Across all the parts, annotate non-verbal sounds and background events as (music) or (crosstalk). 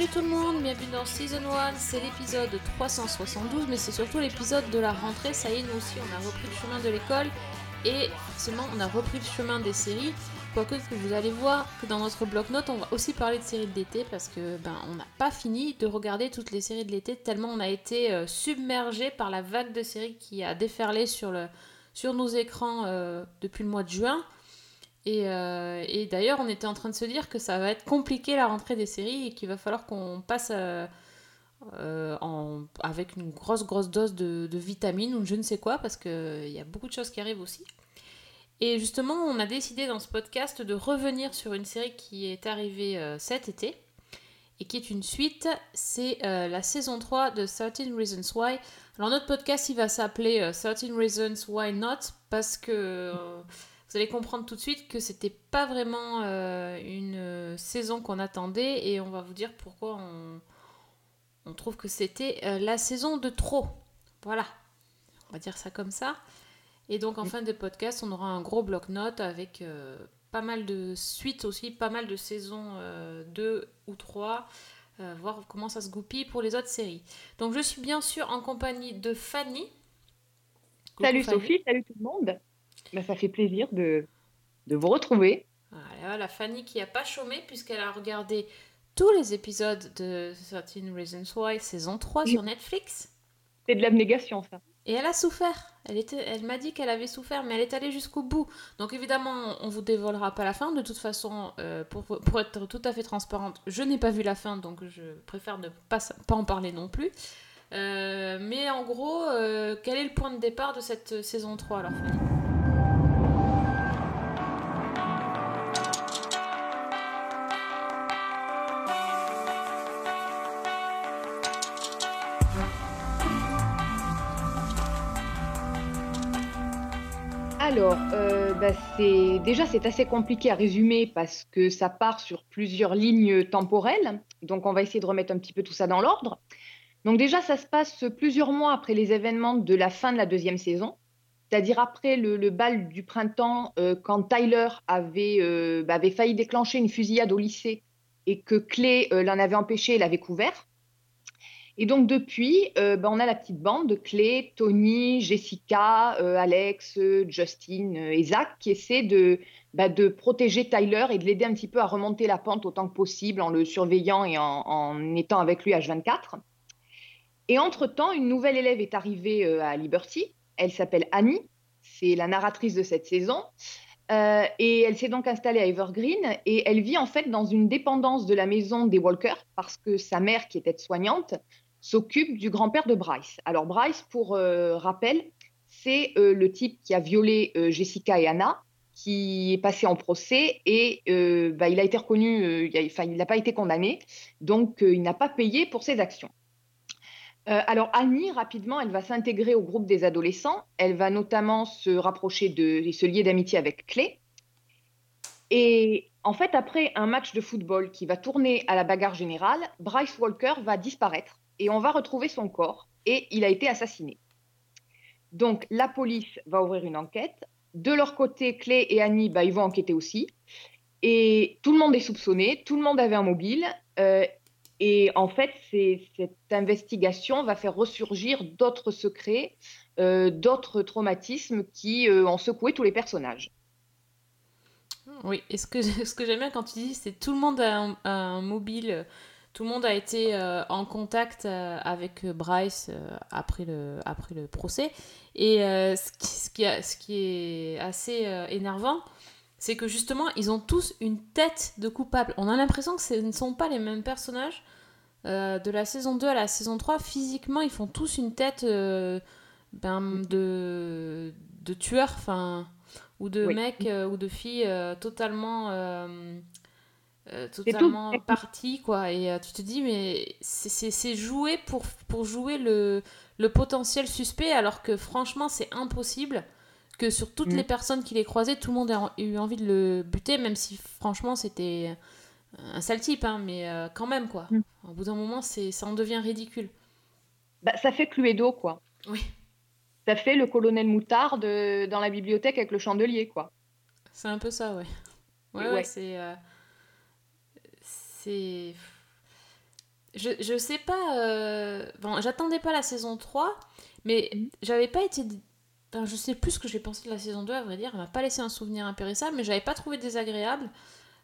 Salut tout le monde, bienvenue dans Season 1, c'est l'épisode 372, mais c'est surtout l'épisode de la rentrée, ça y est, nous aussi on a repris le chemin de l'école, et forcément on a repris le chemin des séries, quoique que vous allez voir que dans notre bloc-notes on va aussi parler de séries de l'été, parce que ben on n'a pas fini de regarder toutes les séries de l'été, tellement on a été euh, submergé par la vague de séries qui a déferlé sur nos écrans euh, depuis le mois de juin. Et, euh, et d'ailleurs, on était en train de se dire que ça va être compliqué la rentrée des séries et qu'il va falloir qu'on passe euh, euh, avec une grosse, grosse dose de, de vitamines ou je ne sais quoi, parce qu'il y a beaucoup de choses qui arrivent aussi. Et justement, on a décidé dans ce podcast de revenir sur une série qui est arrivée cet été et qui est une suite. C'est la saison 3 de 13 Reasons Why. Alors, notre podcast, il va s'appeler euh, 13 Reasons Why Not parce que. Vous allez comprendre tout de suite que c'était pas vraiment euh, une euh, saison qu'on attendait et on va vous dire pourquoi on, on trouve que c'était euh, la saison de trop. Voilà, on va dire ça comme ça. Et donc en fin de podcast, on aura un gros bloc-notes avec euh, pas mal de suites aussi, pas mal de saisons 2 ou 3, euh, voir comment ça se goupille pour les autres séries. Donc je suis bien sûr en compagnie de Fanny. Coucou, Salut Fanny. Sophie, salut tout le monde. Ben, ça fait plaisir de, de vous retrouver. Voilà, la Fanny qui a pas chômé puisqu'elle a regardé tous les épisodes de 13 Reasons Why saison 3 sur Netflix. C'est de l'abnégation, ça. Et elle a souffert. Elle, était, elle m'a dit qu'elle avait souffert, mais elle est allée jusqu'au bout. Donc évidemment, on vous dévoilera pas la fin. De toute façon, euh, pour, pour être tout à fait transparente, je n'ai pas vu la fin, donc je préfère ne pas, pas en parler non plus. Euh, mais en gros, euh, quel est le point de départ de cette saison 3 alors Fanny? Alors, euh, c'est déjà c'est assez compliqué à résumer parce que ça part sur plusieurs lignes temporelles. Donc, on va essayer de remettre un petit peu tout ça dans l'ordre. Donc déjà, ça se passe plusieurs mois après les événements de la fin de la deuxième saison, c'est-à-dire après le, bal du printemps, euh, quand Tyler avait, euh, bah, avait failli déclencher une fusillade au lycée et que Clay l'en avait empêché et l'avait couvert. Et donc depuis, euh, bah, on a la petite bande de Clay, Tony, Jessica, euh, Alex, euh, Justin euh, et Zach qui essaient de, bah, de protéger Tyler et de l'aider un petit peu à remonter la pente autant que possible en le surveillant et en, étant avec lui H24. Et entre-temps, une nouvelle élève est arrivée à Liberty. Elle s'appelle Annie. C'est la narratrice de cette saison. Et elle s'est donc installée à Evergreen et elle vit en fait dans une dépendance de la maison des Walker parce que sa mère, qui était soignante, s'occupe du grand-père de Bryce. Alors Bryce, pour euh, rappel, c'est euh, le type qui a violé euh, Jessica et Anna, qui est passé en procès et bah, il a été reconnu, il n'a pas été condamné, donc il n'a pas payé pour ses actions. Alors Annie, rapidement, elle va s'intégrer au groupe des adolescents. Elle va notamment se rapprocher de, et se lier d'amitié avec Clay. Et en fait, après un match de football qui va tourner à la bagarre générale, Bryce Walker va disparaître et on va retrouver son corps et il a été assassiné. Donc la police va ouvrir une enquête. De leur côté, Clay et Annie, bah, ils vont enquêter aussi. Et tout le monde est soupçonné, tout le monde avait un mobile. euh, et en fait, cette investigation va faire ressurgir d'autres secrets, euh, d'autres traumatismes qui euh, ont secoué tous les personnages. Oui, et ce que, (laughs) j'aime bien quand tu dis, c'est tout le monde a un, mobile, tout le monde a été euh, en contact euh, avec euh, Bryce euh, après, le, après le procès. Et ce, qui, ce, qui a- ce qui est assez énervant, c'est que justement, ils ont tous une tête de coupable. On a l'impression que ce ne sont pas les mêmes personnages. De la saison 2 à la saison 3, physiquement, ils font tous une tête ben, de, de tueur, enfin, ou de Oui. euh, ou de filles euh, totalement, euh, euh, tout- totalement partis, quoi. Et euh, tu te dis, mais c'est- joué pour, pour jouer le, le potentiel suspect, alors que franchement, c'est impossible que sur toutes Mm. les personnes qui les croisaient, tout le monde a eu envie de le buter, même si franchement, c'était un sale type, hein, mais euh, quand même, quoi. Mm. Au bout d'un moment, c'est ça en devient ridicule. Bah, ça fait Cluedo, quoi. Oui. ça fait le colonel Moutarde dans la bibliothèque avec le chandelier, quoi. C'est un peu ça, ouais. Ouais, Ouais. ouais, c'est. Euh, c'est. Je, je sais pas. euh, Bon, j'attendais pas la saison 3, mais Mhm. j'avais pas été. Enfin, je sais plus ce que j'ai pensé de la saison 2, à vrai dire. Elle m'a pas laissé un souvenir impérissable, mais j'avais pas trouvé désagréable.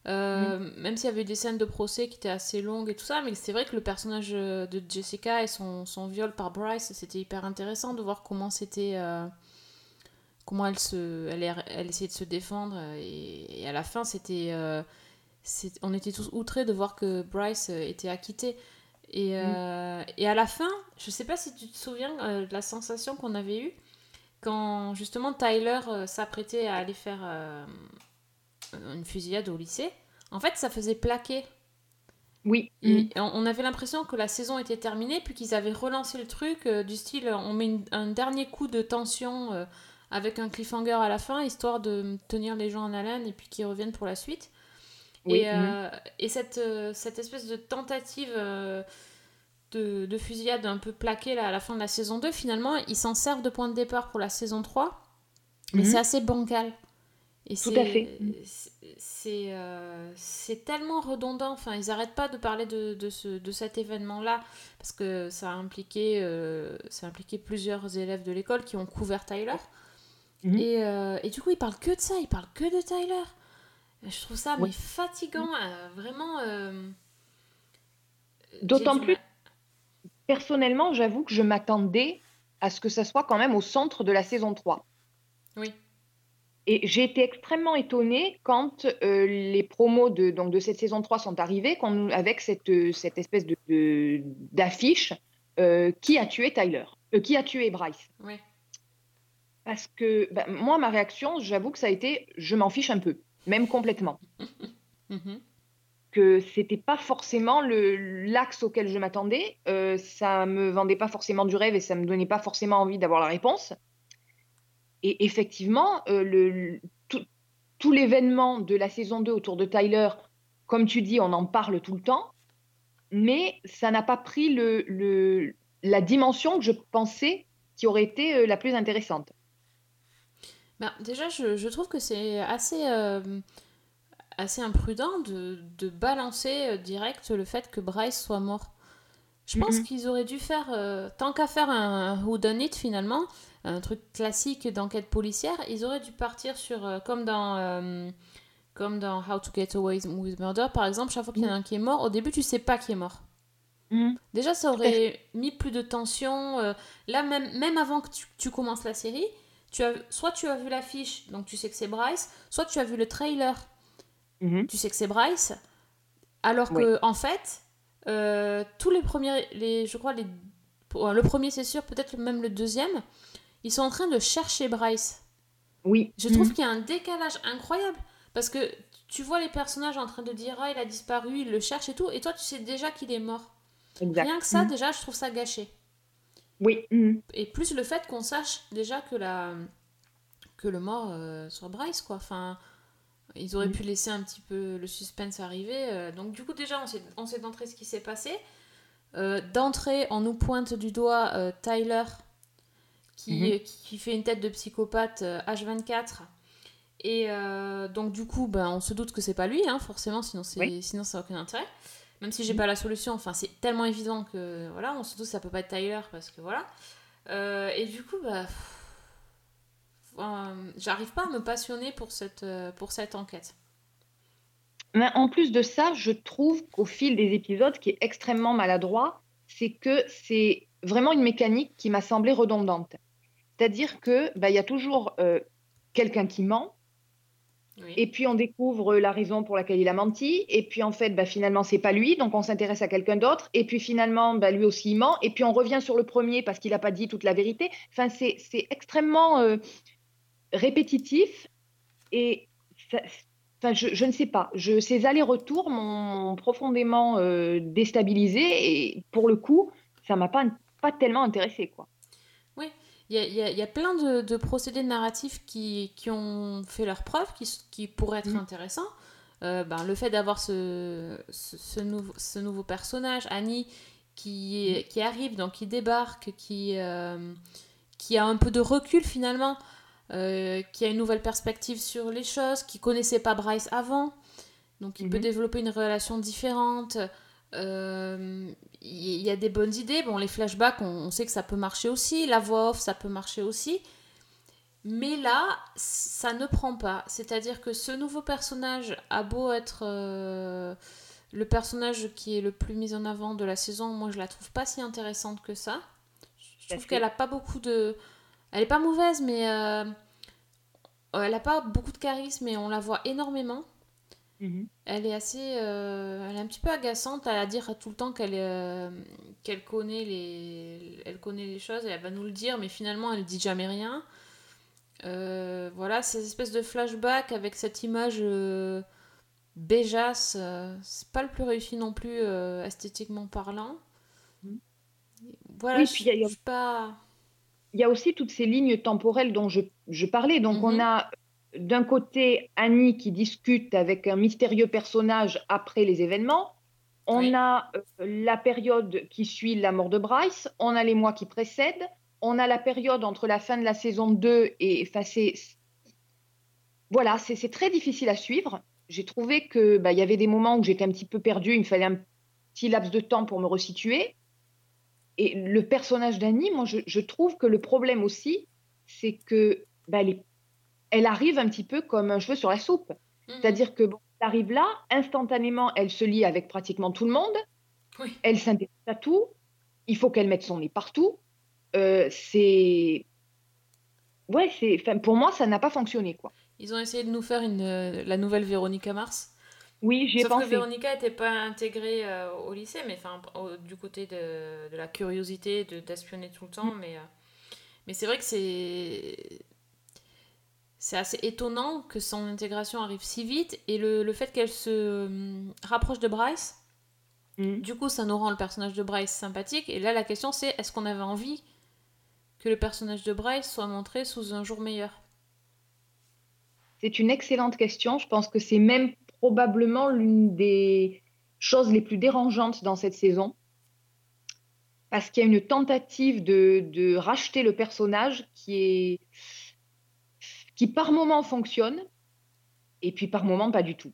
Euh, Même s'il y avait eu des scènes de procès qui étaient assez longues et tout ça, mais c'est vrai que le personnage euh, de Jessica et son, son viol par Bryce, c'était hyper intéressant de voir comment c'était. euh, comment elle, se, elle, elle essayait de se défendre. euh, Et, et à la fin, c'était. euh, on était tous outrés de voir que Bryce euh, était acquitté. Et, euh, et à la fin, je sais pas si tu te souviens euh, de la sensation qu'on avait eue quand justement Tyler euh, s'apprêtait à aller faire une fusillade au lycée. En fait, ça faisait plaquer. Oui. Et Mhm. on avait l'impression que la saison était terminée, puis qu'ils avaient relancé le truc du style on met une- un dernier coup de tension avec un cliffhanger à la fin, histoire de tenir les gens en haleine et puis qu'ils reviennent pour la suite. Oui, Et, euh, et cette, euh, cette espèce de tentative euh, de, de fusillade un peu plaquée là, à la fin de la saison 2, finalement, ils s'en servent de point de départ pour la saison 3, mais Mhm. c'est assez bancal. Et Tout à fait. c'est- euh, tellement redondant. Enfin, ils n'arrêtent pas de parler de, de, ce, de cet événement-là parce que ça a impliqué, euh, ça a impliqué plusieurs élèves de l'école qui ont couvert Tyler. Mhm. Et, euh, et du coup, ils parlent que de ça, ils parlent que de Tyler. Je trouve ça fatigant, euh, vraiment. euh, D'autant plus- mal. Personnellement, j'avoue que je m'attendais à ce que ça soit quand même au centre de la saison 3. Oui. Et j'ai été extrêmement étonnée quand euh, les promos de, donc de cette saison 3 sont arrivés, avec cette, cette espèce de- de- d'affiche euh, qui a tué Tyler, qui a tué Bryce. Ouais. Parce que ben, moi, ma réaction, j'avoue que ça a été je m'en fiche un peu, même complètement. (laughs) Mhm. que c'était pas forcément le l'axe auquel je m'attendais. Euh, ça me vendait pas forcément du rêve et ça me donnait pas forcément envie d'avoir la réponse. Et effectivement, euh, le, le- tout, tout l'événement de la saison 2 autour de Tyler, comme tu dis, on en parle tout le temps, mais ça n'a pas pris le, la dimension que je pensais qui aurait été euh, la plus intéressante. Ben, déjà, je, je trouve que c'est assez, euh, assez imprudent de, de balancer euh, direct le fait que Bryce soit mort. Je pense Mhm. qu'ils auraient dû faire, euh, tant qu'à faire un whodunit finalement, un truc classique d'enquête policière, ils auraient dû partir sur, comme dans, comme dans How to Get Away with Murder par exemple, chaque fois qu'il y en a un qui est mort, au début tu sais pas qui est mort. Déjà, ça aurait mis plus de tension. euh, là, même, même avant que tu, tu commences la série, tu as, soit tu as vu l'affiche, donc tu sais que c'est Bryce, soit tu as vu le trailer, Mhm. tu sais que c'est Bryce. Alors Oui. que, en fait, euh, tous les premiers, les, je crois, les, le premier c'est sûr, peut-être même le deuxième, ils sont en train de chercher Bryce. Oui. Je trouve qu'il y a un décalage incroyable parce que tu vois les personnages en train de dire ah il a disparu, il le cherche et tout, et toi tu sais déjà qu'il est mort. Mhm. Exact. Rien que ça, Mhm. déjà, je trouve ça gâché. Oui. Mhm. Et plus le fait qu'on sache déjà que, la... que le mort euh, soit Bryce, quoi. Enfin, ils auraient Mhm. pu laisser un petit peu le suspense arriver. euh, Donc, du coup, déjà, on sait, on sait d'entrée ce qui s'est passé. Euh, d'entrée, on nous pointe du doigt euh, Tyler, qui, Mhm. qui fait une tête de psychopathe euh, H24. Et euh, donc, du coup, ben, on se doute que c'est pas lui, hein, forcément, sinon, c'est, Oui. sinon ça n'a aucun intérêt. Même si j'ai Mhm. pas la solution, enfin, c'est tellement évident que voilà, on se ça peut pas être Tyler parce que voilà. Euh, et du coup, bah, euh, j'arrive pas à me passionner pour cette, euh, pour cette enquête. Mais en plus de ça, je trouve qu'au fil des épisodes, ce qui est extrêmement maladroit, c'est que c'est vraiment une mécanique qui m'a semblé redondante. C'est-à-dire que bah, il y a toujours euh, quelqu'un qui ment, Et puis on découvre la raison pour laquelle il a menti, et puis en fait, bah, finalement, c'est pas lui, donc on s'intéresse à quelqu'un d'autre, et puis finalement, bah, lui aussi il ment, et puis on revient sur le premier parce qu'il n'a pas dit toute la vérité. Enfin, c'est extrêmement euh, répétitif, et ça- je, ne sais pas. Je, ces allers-retours m'ont profondément euh, déstabilisée. Et pour le coup, ça m'a pas, pas tellement intéressée, quoi. Il y a, y y plein de, de procédés narratifs qui, qui ont fait leurs preuves, qui, pourraient être Mhm. intéressants. Euh, ben, le fait d'avoir ce, ce, ce nouveau, ce nouveau personnage, Annie, qui, est- qui arrive, donc qui débarque, qui, euh, qui a un peu de recul finalement, euh, qui a une nouvelle perspective sur les choses, qui connaissait pas Bryce avant, donc il peut Mhm. développer une relation différente. Euh, Il y a des bonnes idées. Bon, les flashbacks, on, on sait que ça peut marcher aussi. La voix off, ça peut marcher aussi. Mais là, ça ne prend pas. C'est-à-dire que ce nouveau personnage a beau être euh, le personnage qui est le plus mis en avant de la saison, moi je la trouve pas si intéressante que ça. Je trouve qu'elle a pas beaucoup de. Elle est pas mauvaise, mais euh, elle a pas beaucoup de charisme et on la voit énormément. Mhm. Elle est assez. euh, elle est un petit peu agaçante à dire tout le temps qu'elle euh, qu'elle connaît, les, elle connaît les choses et elle va nous le dire, mais finalement elle dit jamais rien. Euh, voilà, ces espèces de flashbacks avec cette image euh, béjasse, euh, c'est pas le plus réussi non plus euh, esthétiquement parlant. Mhm. Voilà, Oui, je puis y a- y a- pas. Il y a aussi toutes ces lignes temporelles dont je, je parlais. Donc, Mhm. on a d'un côté Annie qui discute avec un mystérieux personnage après les événements. On Oui. a euh, la période qui suit la mort de Bryce. On a les mois qui précèdent. On a la période entre la fin de la saison 2 et. Enfin. Voilà, c'est très difficile à suivre. J'ai trouvé que bah, y avait des moments où j'étais un petit peu perdue. Il me fallait un petit laps de temps pour me resituer. Et le personnage d'Annie, moi, je, je trouve que le problème aussi, c'est que bah, elle, est- elle arrive un petit peu comme un cheveu sur la soupe. Mhm. C'est-à-dire que bon, elle arrive là, instantanément, elle se lie avec pratiquement tout le monde, Oui. elle s'intéresse à tout, il faut qu'elle mette son nez partout. Euh, c'est. Ouais, c'est. enfin, pour moi, ça n'a pas fonctionné, quoi. Ils ont essayé de nous faire une, euh, la nouvelle Véronica Mars. Oui, j'y ai Sauf pensé. que Véronica n'était pas intégrée euh, au lycée, mais enfin du côté de, de la curiosité, de d'espionner tout le temps. Mm. Mais, mais c'est vrai que c'est c'est assez étonnant que son intégration arrive si vite et le, le fait qu'elle se hum, rapproche de Bryce, Mhm. du coup ça nous rend le personnage de Bryce sympathique. Et là la question c'est est-ce qu'on avait envie que le personnage de Bryce soit montré sous un jour meilleur? C'est une excellente question. Je pense que c'est même probablement l'une des choses les plus dérangeantes dans cette saison. Parce qu'il y a une tentative de, de racheter le personnage qui est qui par moment fonctionne et puis par moment pas du tout.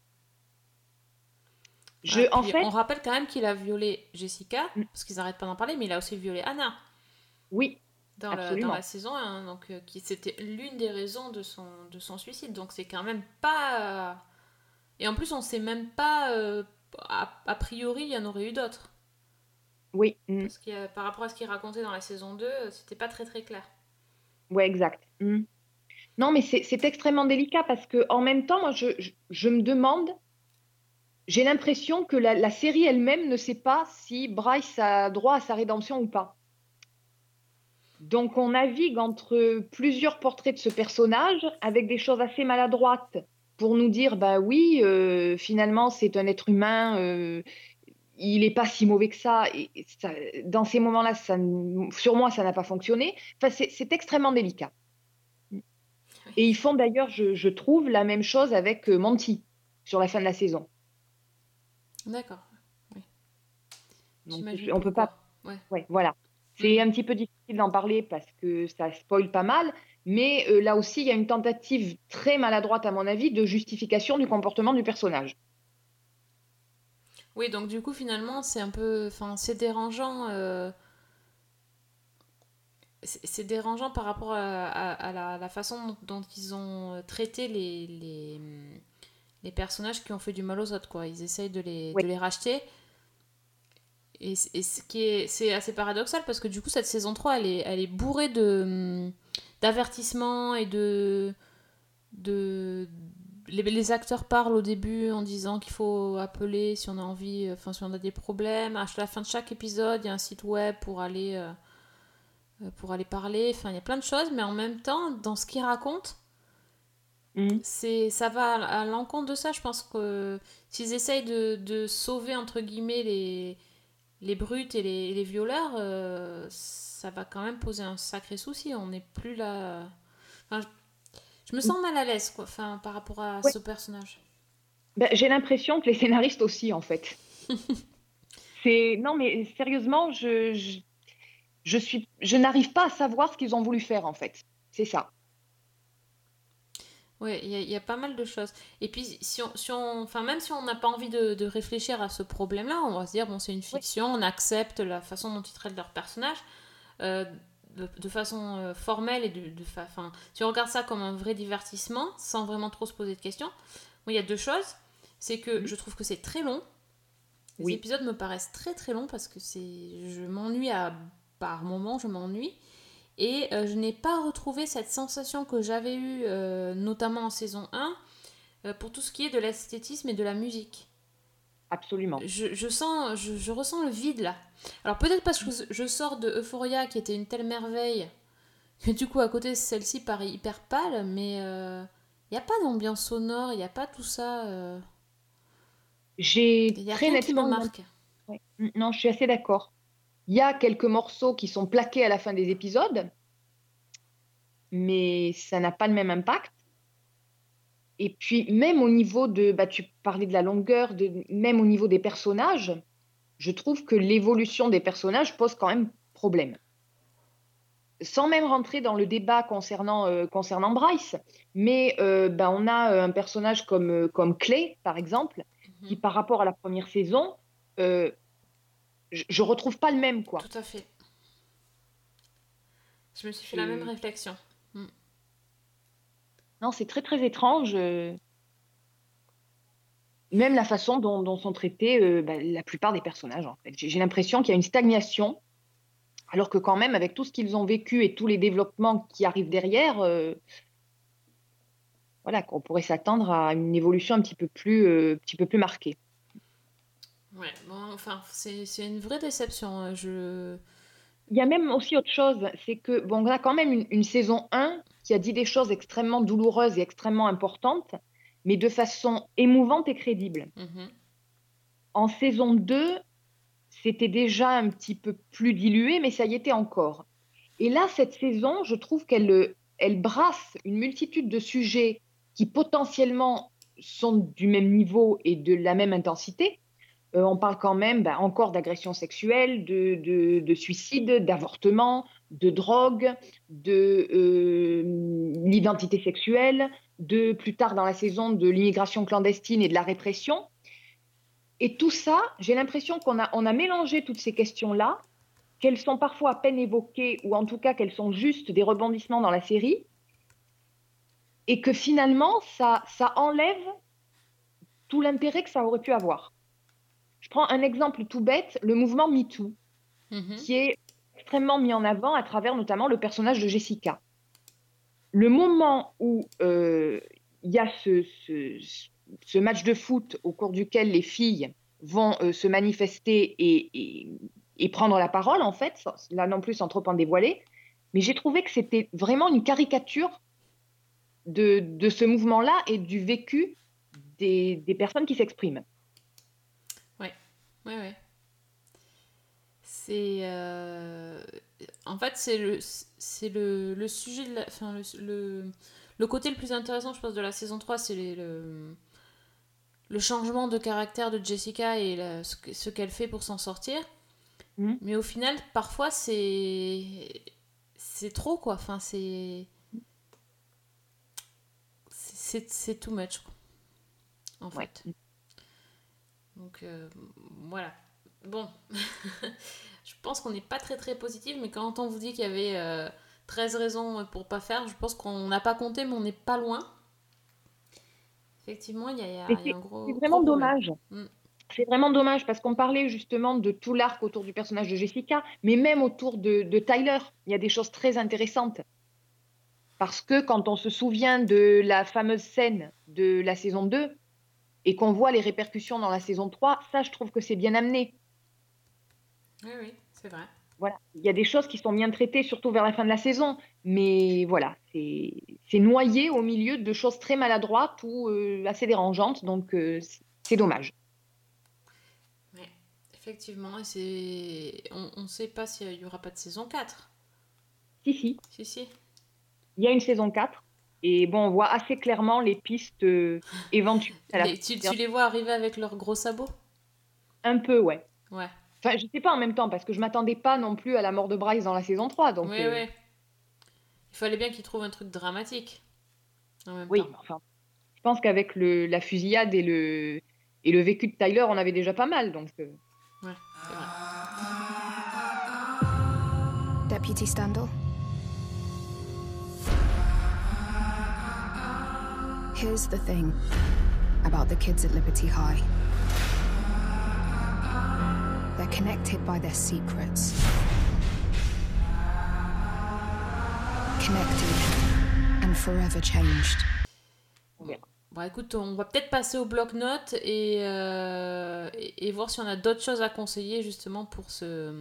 Je, en fait, on rappelle quand même qu'il a violé Jessica, Mm. parce qu'ils n'arrêtent pas d'en parler, mais il a aussi violé Anna. oui, dans, la, Absolument. dans la saison 1, donc euh, qui c'était l'une des raisons de son, de son suicide. Donc c'est quand même pas. euh, Et en plus, on sait même pas. euh, a, a priori, il y en aurait eu d'autres. oui, mm, Parce que par rapport à ce qu'il racontait dans la saison 2, euh, c'était pas très très clair. ouais, exact. mm. Non, mais c'est extrêmement délicat parce que en même temps, moi, je, me demande, j'ai l'impression que la, série elle-même ne sait pas si Bryce a droit à sa rédemption ou pas. Donc, on navigue entre plusieurs portraits de ce personnage avec des choses assez maladroites pour nous dire, bah oui, euh, finalement, c'est un être humain, euh, il n'est pas si mauvais que ça. Et dans ces moments-là, sur moi, ça n'a pas fonctionné. Enfin, c'est extrêmement délicat. Et ils font d'ailleurs, je, je trouve, la même chose avec euh, Monty sur la fin de la saison. D'accord. Donc, J'imagine on peut pas. Ouais. Ouais, voilà. C'est un petit peu difficile d'en parler parce que ça spoil pas mal, mais euh, là aussi, il y a une tentative très maladroite, à mon avis, de justification du comportement du personnage. Oui, donc du coup, finalement, c'est un peu. Enfin, c'est dérangeant. euh, C'est dérangeant par rapport à, à- à la, la façon dont ils ont euh, traité les, les, les personnages qui ont fait du mal aux autres, quoi. Ils essayent de les, Oui. de les racheter. Et, ce qui est, c'est assez paradoxal parce que du coup, cette saison 3, elle est, elle est bourrée de, hum, d'avertissements et de. de les, les acteurs parlent au début en disant qu'il faut appeler si on a envie, euh, enfin si on a des problèmes. À la fin de chaque épisode, il y a un site web pour aller, euh, pour aller parler. Enfin, il y a plein de choses, mais en même temps, dans ce qu'ils racontent, c'est ça va à l'encontre de ça. Je pense que s'ils essayent de, de sauver entre guillemets les, les brutes et les, les violeurs, euh, ça va quand même poser un sacré souci. On n'est plus là. Enfin, je, je me sens mal à l'aise quoi, enfin, par rapport à Ouais. ce personnage. Ben, j'ai l'impression que les scénaristes aussi, en fait. (laughs) C'est non, mais sérieusement, je, je- je, suis, je n'arrive pas à savoir ce qu'ils ont voulu faire en fait. C'est ça. Oui, il y, a pas mal de choses. Et puis, si on, si on, enfin, même si on n'a pas envie de, de, réfléchir à ce problème-là, on va se dire, bon, c'est une fiction, on accepte la façon dont ils traitent leur personnage. Euh, de, façon euh, formelle et de, de enfin, si on regarde ça comme un vrai divertissement, sans vraiment trop se poser de questions, il y a deux choses. C'est que je trouve que c'est très long. Les épisodes me paraissent très très longs parce que c'est, je m'ennuie à par moments, je m'ennuie. Et euh, je n'ai pas retrouvé cette sensation que j'avais eue, euh, notamment en saison 1, pour tout ce qui est de l'esthétisme et de la musique. Absolument. Je, sens, je, ressens le vide là. Alors peut-être parce que je sors de Euphoria qui était une telle merveille que du coup à côté celle-ci paraît hyper pâle, mais il euh, n'y a pas d'ambiance sonore, il n'y a pas tout ça. Euh... J'ai très nettement marque. Non, je suis assez d'accord. Il y a quelques morceaux qui sont plaqués à la fin des épisodes, mais ça n'a pas le même impact. Et puis, même au niveau de, bah, tu parlais de la longueur, de, même au niveau des personnages, je trouve que l'évolution des personnages pose quand même problème. Sans même rentrer dans le débat concernant, euh, concernant Bryce, mais euh, bah, on a euh, un personnage comme, comme Clay, par exemple, mhm. qui par rapport à la première saison, je ne retrouve pas le même. Quoi. Tout à fait. Je me suis fait la même réflexion. Non, c'est très très étrange. Euh. Même la façon dont, sont traités euh, bah, la plupart des personnages. En fait. J'ai l'impression qu'il y a une stagnation, alors que quand même, avec tout ce qu'ils ont vécu et tous les développements qui arrivent derrière, euh, voilà, qu'on pourrait s'attendre à une évolution un petit peu plus, petit peu plus marquée. Ouais, bon, enfin, c'est une vraie déception. Hein, je... Il y a même aussi autre chose, c'est que bon, on a quand même une, une saison 1 qui a dit des choses extrêmement douloureuses et extrêmement importantes, mais de façon émouvante et crédible. Mhm. En saison 2, c'était déjà un petit peu plus dilué, mais ça y était encore. Et là, cette saison, je trouve qu'elle elle brasse une multitude de sujets qui potentiellement sont du même niveau et de la même intensité. Euh, on parle quand même ben, encore d'agression sexuelle, de, de, de suicide, d'avortement, de drogue, de euh, l'identité sexuelle, de plus tard dans la saison de l'immigration clandestine et de la répression. Et tout ça, j'ai l'impression qu'on a, mélangé toutes ces questions-là, qu'elles sont parfois à peine évoquées, ou en tout cas qu'elles sont juste des rebondissements dans la série, et que finalement, ça, ça enlève tout l'intérêt que ça aurait pu avoir. Je prends un exemple tout bête, le mouvement MeToo, mm qui est extrêmement mis en avant à travers notamment le personnage de Jessica. Le moment où euh, il y a ce, ce, match de foot au cours duquel les filles vont euh, se manifester et, et, prendre la parole, en fait, là non plus sans trop en dévoiler, mais j'ai trouvé que c'était vraiment une caricature de, de ce mouvement-là et du vécu des, des personnes qui s'expriment. Oui, oui, oui. C'est. Euh, en fait, c'est le, c'est le, le sujet de la. Enfin, le, le, côté le plus intéressant, je pense, de la saison 3, c'est le, le changement de caractère de Jessica et ce, qu'elle fait pour s'en sortir. Mm. Mais au final, parfois, c'est. C'est trop, quoi. Enfin, c'est. C'est, c'est too much, quoi. En fait. Donc, euh, voilà. Bon. (laughs) je pense qu'on n'est pas très très positif, mais quand on vous dit qu'il y avait 13 euh, raisons pour pas faire, je pense qu'on n'a pas compté, mais on n'est pas loin. Effectivement, il y, a, un gros. C'est vraiment dommage. Mm. C'est vraiment dommage parce qu'on parlait justement de tout l'arc autour du personnage de Jessica, mais même autour de, de, Tyler, il y a des choses très intéressantes. Parce que quand on se souvient de la fameuse scène de la saison 2 et qu'on voit les répercussions dans la saison 3, ça, je trouve que c'est bien amené. Oui, oui, c'est vrai. Voilà, il y a des choses qui sont bien traitées, surtout vers la fin de la saison, mais voilà, c'est noyé au milieu de choses très maladroites ou euh, assez dérangeantes, donc euh, c'est dommage. Oui, effectivement, et on ne sait pas s'il n'y aura pas de saison 4. Si, si. Si, si. Il y a une saison 4, et bon, on voit assez clairement les pistes euh, éventuelles. tu, tu les vois arriver avec leurs gros sabots? Un peu, ouais. Ouais. Enfin, je sais pas en même temps, parce que je m'attendais pas non plus à la mort de Bryce dans la saison 3. Donc, Oui, euh, oui. Il fallait bien qu'il trouve un truc dramatique. En même oui, temps. mais enfin, je pense qu'avec le, la fusillade et le, et le vécu de Tyler, on avait déjà pas mal. Donc, euh, Ouais, c'est vrai. Deputy Standel? Here's the thing about the kids at Liberty High they're connected by their secrets. Connected and forever changed. Bon, écoute, on va peut-être passer au bloc-notes et, euh, et, et voir si on a d'autres choses à conseiller justement pour se,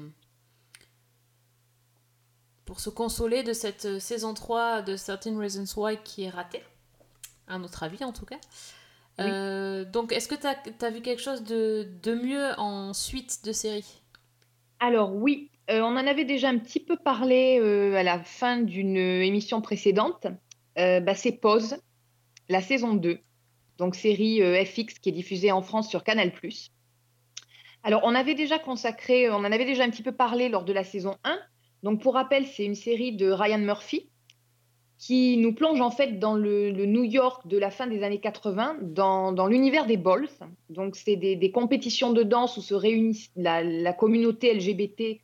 pour se consoler de cette euh, saison 3 de Certain Reasons Why qui est ratée, à notre avis en tout cas. Oui. Euh, donc, est-ce que tu as, vu quelque chose de, de mieux en suite de série? Alors oui, euh, on en avait déjà un petit peu parlé euh, à la fin d'une émission précédente. Bah, c'est Pause, la saison 2, donc série FX qui est diffusée en France sur Canal+. Alors on avait déjà consacré, on en avait déjà un petit peu parlé lors de la saison 1. Donc pour rappel, c'est une série de Ryan Murphy qui nous plonge en fait dans le, New York de la fin des années 80, dans, l'univers des balls. Donc c'est des, compétitions de danse où se réunit la, communauté LGBT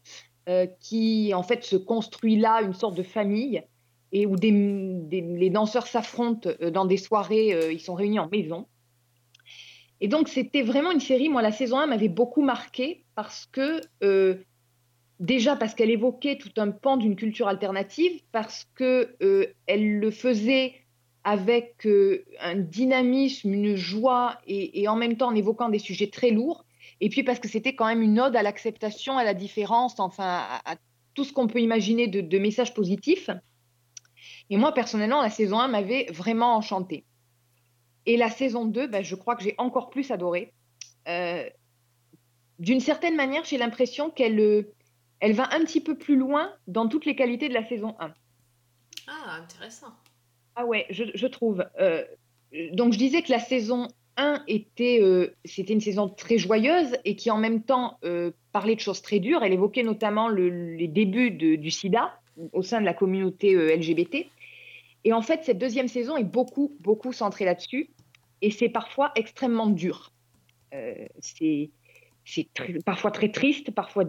euh, qui en fait se construit là une sorte de famille et où les danseurs s'affrontent euh, dans des soirées, euh, ils sont réunis en maison. Et donc c'était vraiment une série, moi la saison 1 m'avait beaucoup marqué parce que déjà parce qu'elle évoquait tout un pan d'une culture alternative, parce que euh, le faisait avec euh, un dynamisme, une joie et, en même temps en évoquant des sujets très lourds. Et puis parce que c'était quand même une ode à l'acceptation, à la différence, enfin à, tout ce qu'on peut imaginer de, de messages positifs. Et moi personnellement, la saison 1 m'avait vraiment enchantée. Et la saison 2, ben, je crois que j'ai encore plus adoré. Euh, D'une certaine manière, j'ai l'impression qu'elle elle va un petit peu plus loin dans toutes les qualités de la saison 1. Ah, intéressant. Ah ouais, je, je trouve. Euh, donc je disais que la saison 1 était, euh, c'était une saison très joyeuse et qui en même temps euh, parlait de choses très dures. Elle évoquait notamment le- les débuts de- du sida au sein de la communauté LGBT. Et en fait, cette deuxième saison est beaucoup, beaucoup centrée là-dessus. Et c'est parfois extrêmement dur. C'est parfois très triste, parfois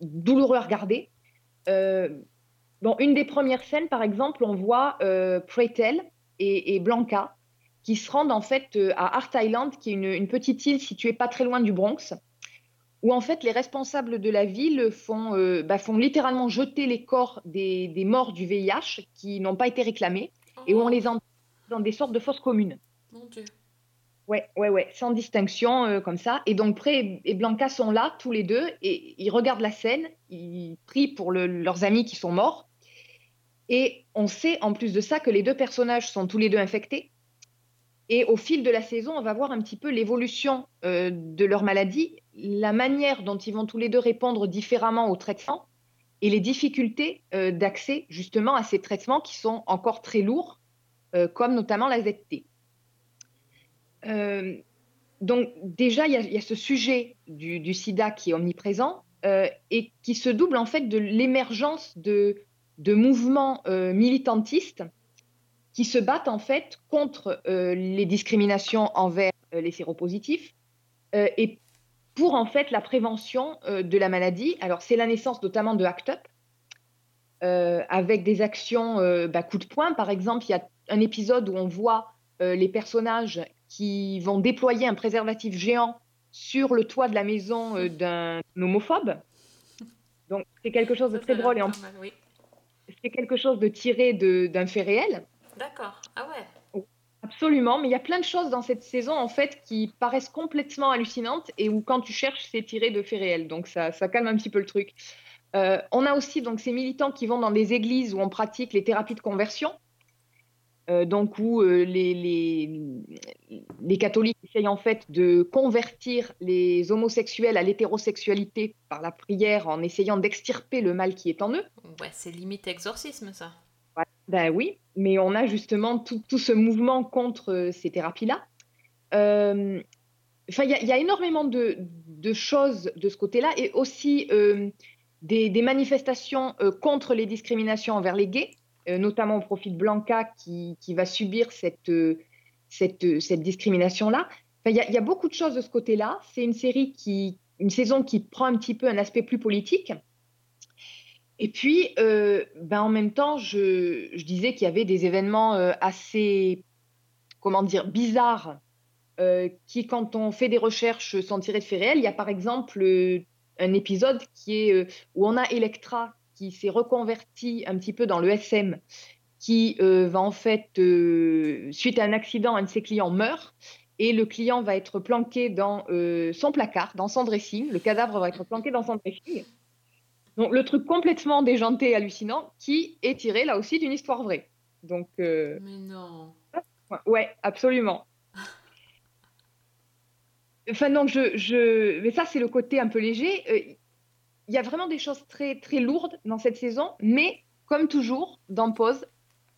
douloureux à regarder. Euh, Bon, une des premières scènes, par exemple, on voit euh, Pretel et, et Blanca qui se rendent en fait euh, à Art Island, qui est une, une petite île située pas très loin du Bronx, où en fait les responsables de la ville font, euh, bah, font littéralement jeter les corps des, des morts du VIH qui n'ont pas été réclamés et où on les enterre dans des sortes de fosses communes. Oh, Mon Dieu. Ouais, ouais, ouais, sans distinction, euh, comme ça. Et donc, Pré et Blanca sont là, tous les deux, et ils regardent la scène, ils prient pour le- leurs amis qui sont morts. Et on sait, en plus de ça, que les deux personnages sont tous les deux infectés. Et au fil de la saison, on va voir un petit peu l'évolution euh, de leur maladie, la manière dont ils vont tous les deux répondre différemment aux traitements et les difficultés euh, d'accès justement à ces traitements qui sont encore très lourds, comme notamment la ZT. Euh, donc déjà, il y, a- ce sujet du, sida qui est omniprésent euh, et qui se double en fait de l'émergence de, mouvements euh, militantistes qui se battent en fait contre les discriminations envers les séropositifs et pour en fait la prévention de la maladie. Alors c'est la naissance notamment de ACT UP avec des actions euh, bah, coup de poing. Par exemple, il y a un épisode où on voit les personnages qui vont déployer un préservatif géant sur le toit de la maison euh, d'un homophobe. Donc c'est quelque chose de très drôle et en oui. c'est quelque chose de tiré de- d'un fait réel. D'accord. Ah ouais. Absolument, mais il y a plein de choses dans cette saison en fait qui paraissent complètement hallucinantes et où quand tu cherches, c'est tiré de faits réels. Donc ça, ça calme un petit peu le truc. Euh, on a aussi donc ces militants qui vont dans des églises où on pratique les thérapies de conversion. Euh, donc où euh, les, les, les catholiques essayent en fait de convertir les homosexuels à l'hétérosexualité par la prière en essayant d'extirper le mal qui est en eux. Ouais, c'est limite exorcisme ça. Ben oui, mais on a justement tout, tout ce mouvement contre euh, ces thérapies-là. Euh, il y, a- il y a énormément de, de choses de ce côté-là et aussi des, des manifestations contre les discriminations envers les gays, notamment au profit de Blanca qui, va subir cette, euh, euh, discrimination-là. Il y, a- beaucoup de choses de ce côté-là. C'est une série qui, une saison qui prend un petit peu un aspect plus politique. Et puis, euh, ben, en même temps, je, disais qu'il y avait des événements euh, assez, comment dire, bizarres euh, qui, quand on fait des recherches, sont tirés de faits réels. Il y a par exemple euh, un épisode qui est, euh, où on a Electra qui s'est reconvertie un petit peu dans le SM, qui euh, va en fait, euh, suite à un accident, un de ses clients meurt. Et le client va être planqué dans euh, son placard, dans son dressing. Le cadavre va être planqué dans son dressing. Donc le truc complètement déjanté et hallucinant qui est tiré là aussi d'une histoire vraie. Donc Mais non. Ouais, absolument. Enfin, donc, je, je... Mais ça, c'est le côté un peu léger. Il y a vraiment des choses très, très lourdes dans cette saison, mais comme toujours, dans Pause,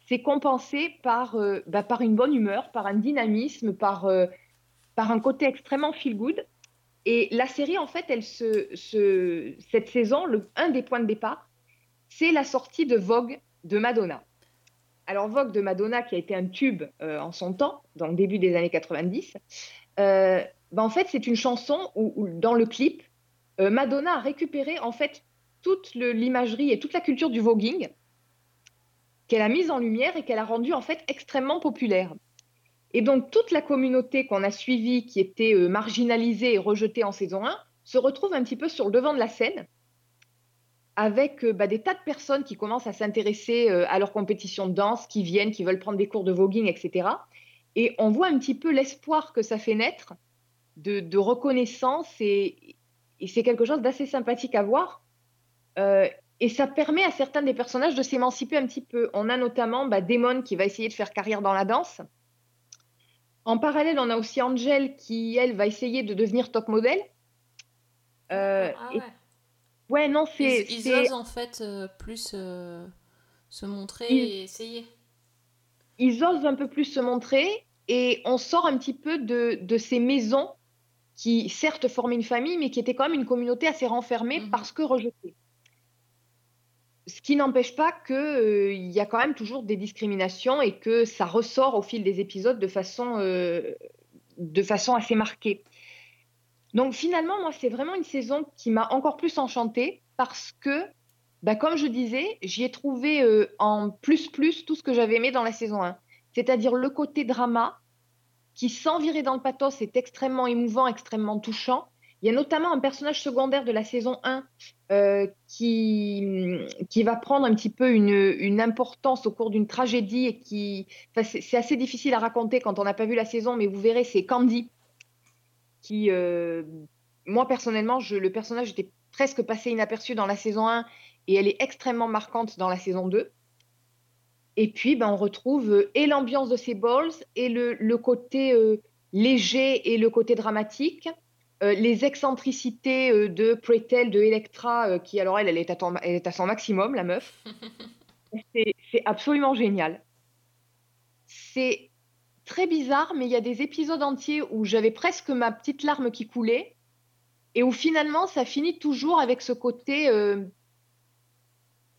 c'est compensé par, euh, bah, par une bonne humeur, par un dynamisme, par, euh, par un côté extrêmement feel-good. Et la série, en fait, elle se, cette saison, un des points de départ, c'est la sortie de Vogue de Madonna. Alors, Vogue de Madonna, qui a été un tube euh, en son temps, dans le début des années 90, euh, ben, en fait, c'est une chanson où, dans le clip, Madonna a récupéré en fait toute l'imagerie et toute la culture du voguing qu'elle a mise en lumière et qu'elle a rendue en fait extrêmement populaire. Et donc, toute la communauté qu'on a suivie, qui était euh, marginalisée et rejetée en saison 1, se retrouve un petit peu sur le devant de la scène avec euh, bah, des tas de personnes qui commencent à s'intéresser euh, à leur compétition de danse, qui viennent, qui veulent prendre des cours de voguing, etc. Et on voit un petit peu l'espoir que ça fait naître de, de reconnaissance et, et c'est quelque chose d'assez sympathique à voir. Euh, et ça permet à certains des personnages de s'émanciper un petit peu. On a notamment bah, Damon qui va essayer de faire carrière dans la danse. En parallèle, on a aussi Angel qui, elle, va essayer de devenir top modèle. Euh, ah et- ouais. ouais, non, c'est. Ils, osent en fait euh, plus euh, se montrer Ils- et essayer. ils osent un peu plus se montrer et on sort un petit peu de, de ces maisons qui, certes, formaient une famille, mais qui étaient quand même une communauté assez renfermée Mhm. parce que rejetée. Ce qui n'empêche pas qu'il y a quand même toujours des discriminations et que ça ressort au fil des épisodes de façon, euh, de façon assez marquée. Donc finalement, moi, c'est vraiment une saison qui m'a encore plus enchantée parce que, bah, comme je disais, j'y ai trouvé euh, en plus plus tout ce que j'avais aimé dans la saison 1. C'est-à-dire le côté drama qui, sans virer dans le pathos, est extrêmement émouvant, extrêmement touchant. Il y a notamment un personnage secondaire de la saison 1 euh, qui, qui va prendre un petit peu une, une importance au cours d'une tragédie et qui. c'est assez difficile à raconter quand on n'a pas vu la saison, mais vous verrez, c'est Candy qui. euh, moi, personnellement, le personnage était presque passé inaperçu dans la saison 1 et elle est extrêmement marquante dans la saison 2. Et puis, ben, on retrouve euh, et l'ambiance de ces balls et le, le côté euh, léger et le côté dramatique, euh, les excentricités euh, de Pretel, de Electra, euh, qui alors elle, elle est, à ton- elle est à son maximum, la meuf. (laughs) C'est absolument génial. C'est très bizarre, mais il y a des épisodes entiers où j'avais presque ma petite larme qui coulait et où finalement ça finit toujours avec ce côté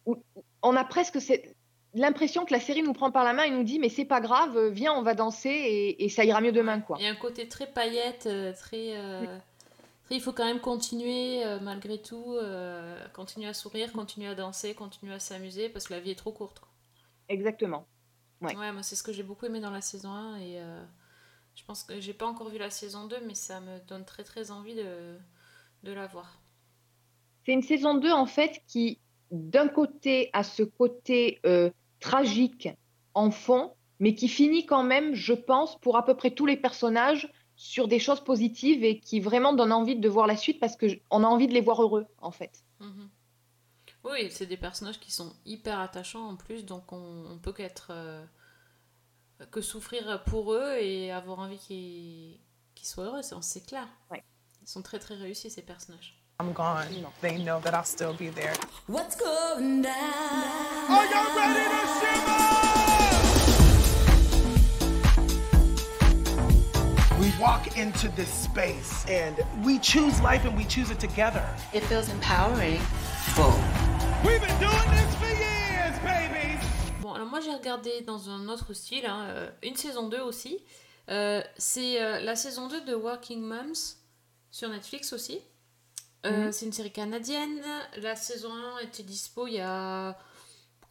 où on a presque cette- l'impression que la série nous prend par la main et nous dit mais c'est pas grave, euh, viens on va danser et, et ça ira mieux demain quoi. Il y a un côté très paillette, euh, très, euh, très- Il faut quand même continuer euh, malgré tout, euh, continuer à sourire, continuer à danser, continuer à s'amuser parce que la vie est trop courte. quoi. Exactement. Ouais. Ouais, moi c'est ce que j'ai beaucoup aimé dans la saison 1 et je pense que j'ai pas encore vu la saison 2 mais ça me donne très très envie de, de la voir. C'est une saison 2 en fait qui d'un côté a ce côté euh, tragique en fond, mais qui finit quand même, je pense, pour à peu près tous les personnages sur des choses positives et qui vraiment donne envie de voir la suite parce que j- on a envie de les voir heureux en fait. Mhm. Oui, c'est des personnages qui sont hyper attachants en plus, donc on, on peut qu'être euh, que souffrir pour eux et avoir envie qu'ils soient heureux, c'est c'est clair. Ouais. Ils sont très très réussis ces personnages. I'm gone. They know that I'll still be there. What's going down? Are you ready to shimmer? We walk into this space and we choose life and we choose it together. It feels empowering. Full. We've been doing this for years, baby. Bon, alors moi j'ai regardé dans un autre style, hein, euh, une saison 2 aussi. Euh, c'est euh, la saison 2 de Working Moms sur Netflix aussi. Euh, C'est une série canadienne. La saison 1 était dispo il y a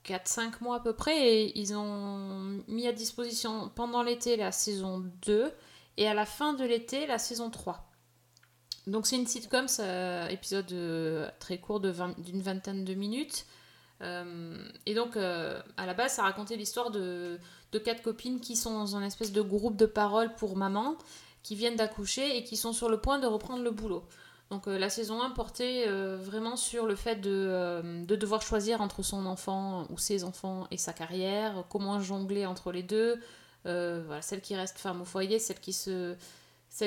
4-5 mois à peu près et ils ont mis à disposition pendant l'été la saison 2 et à la fin de l'été la saison 3. Donc c'est une sitcom, ça, épisode euh, très court de 20 d'une vingtaine de minutes. Euh, et donc euh, à la base ça racontait l'histoire de, de quatre copines qui sont dans un espèce de groupe de parole pour maman, qui viennent d'accoucher et qui sont sur le point de reprendre le boulot. Donc euh, la saison 1 portait euh, vraiment sur le fait de, euh, de devoir choisir entre son enfant ou ses enfants et sa carrière, comment jongler entre les deux, voilà, celle qui reste femme au foyer, celle qui se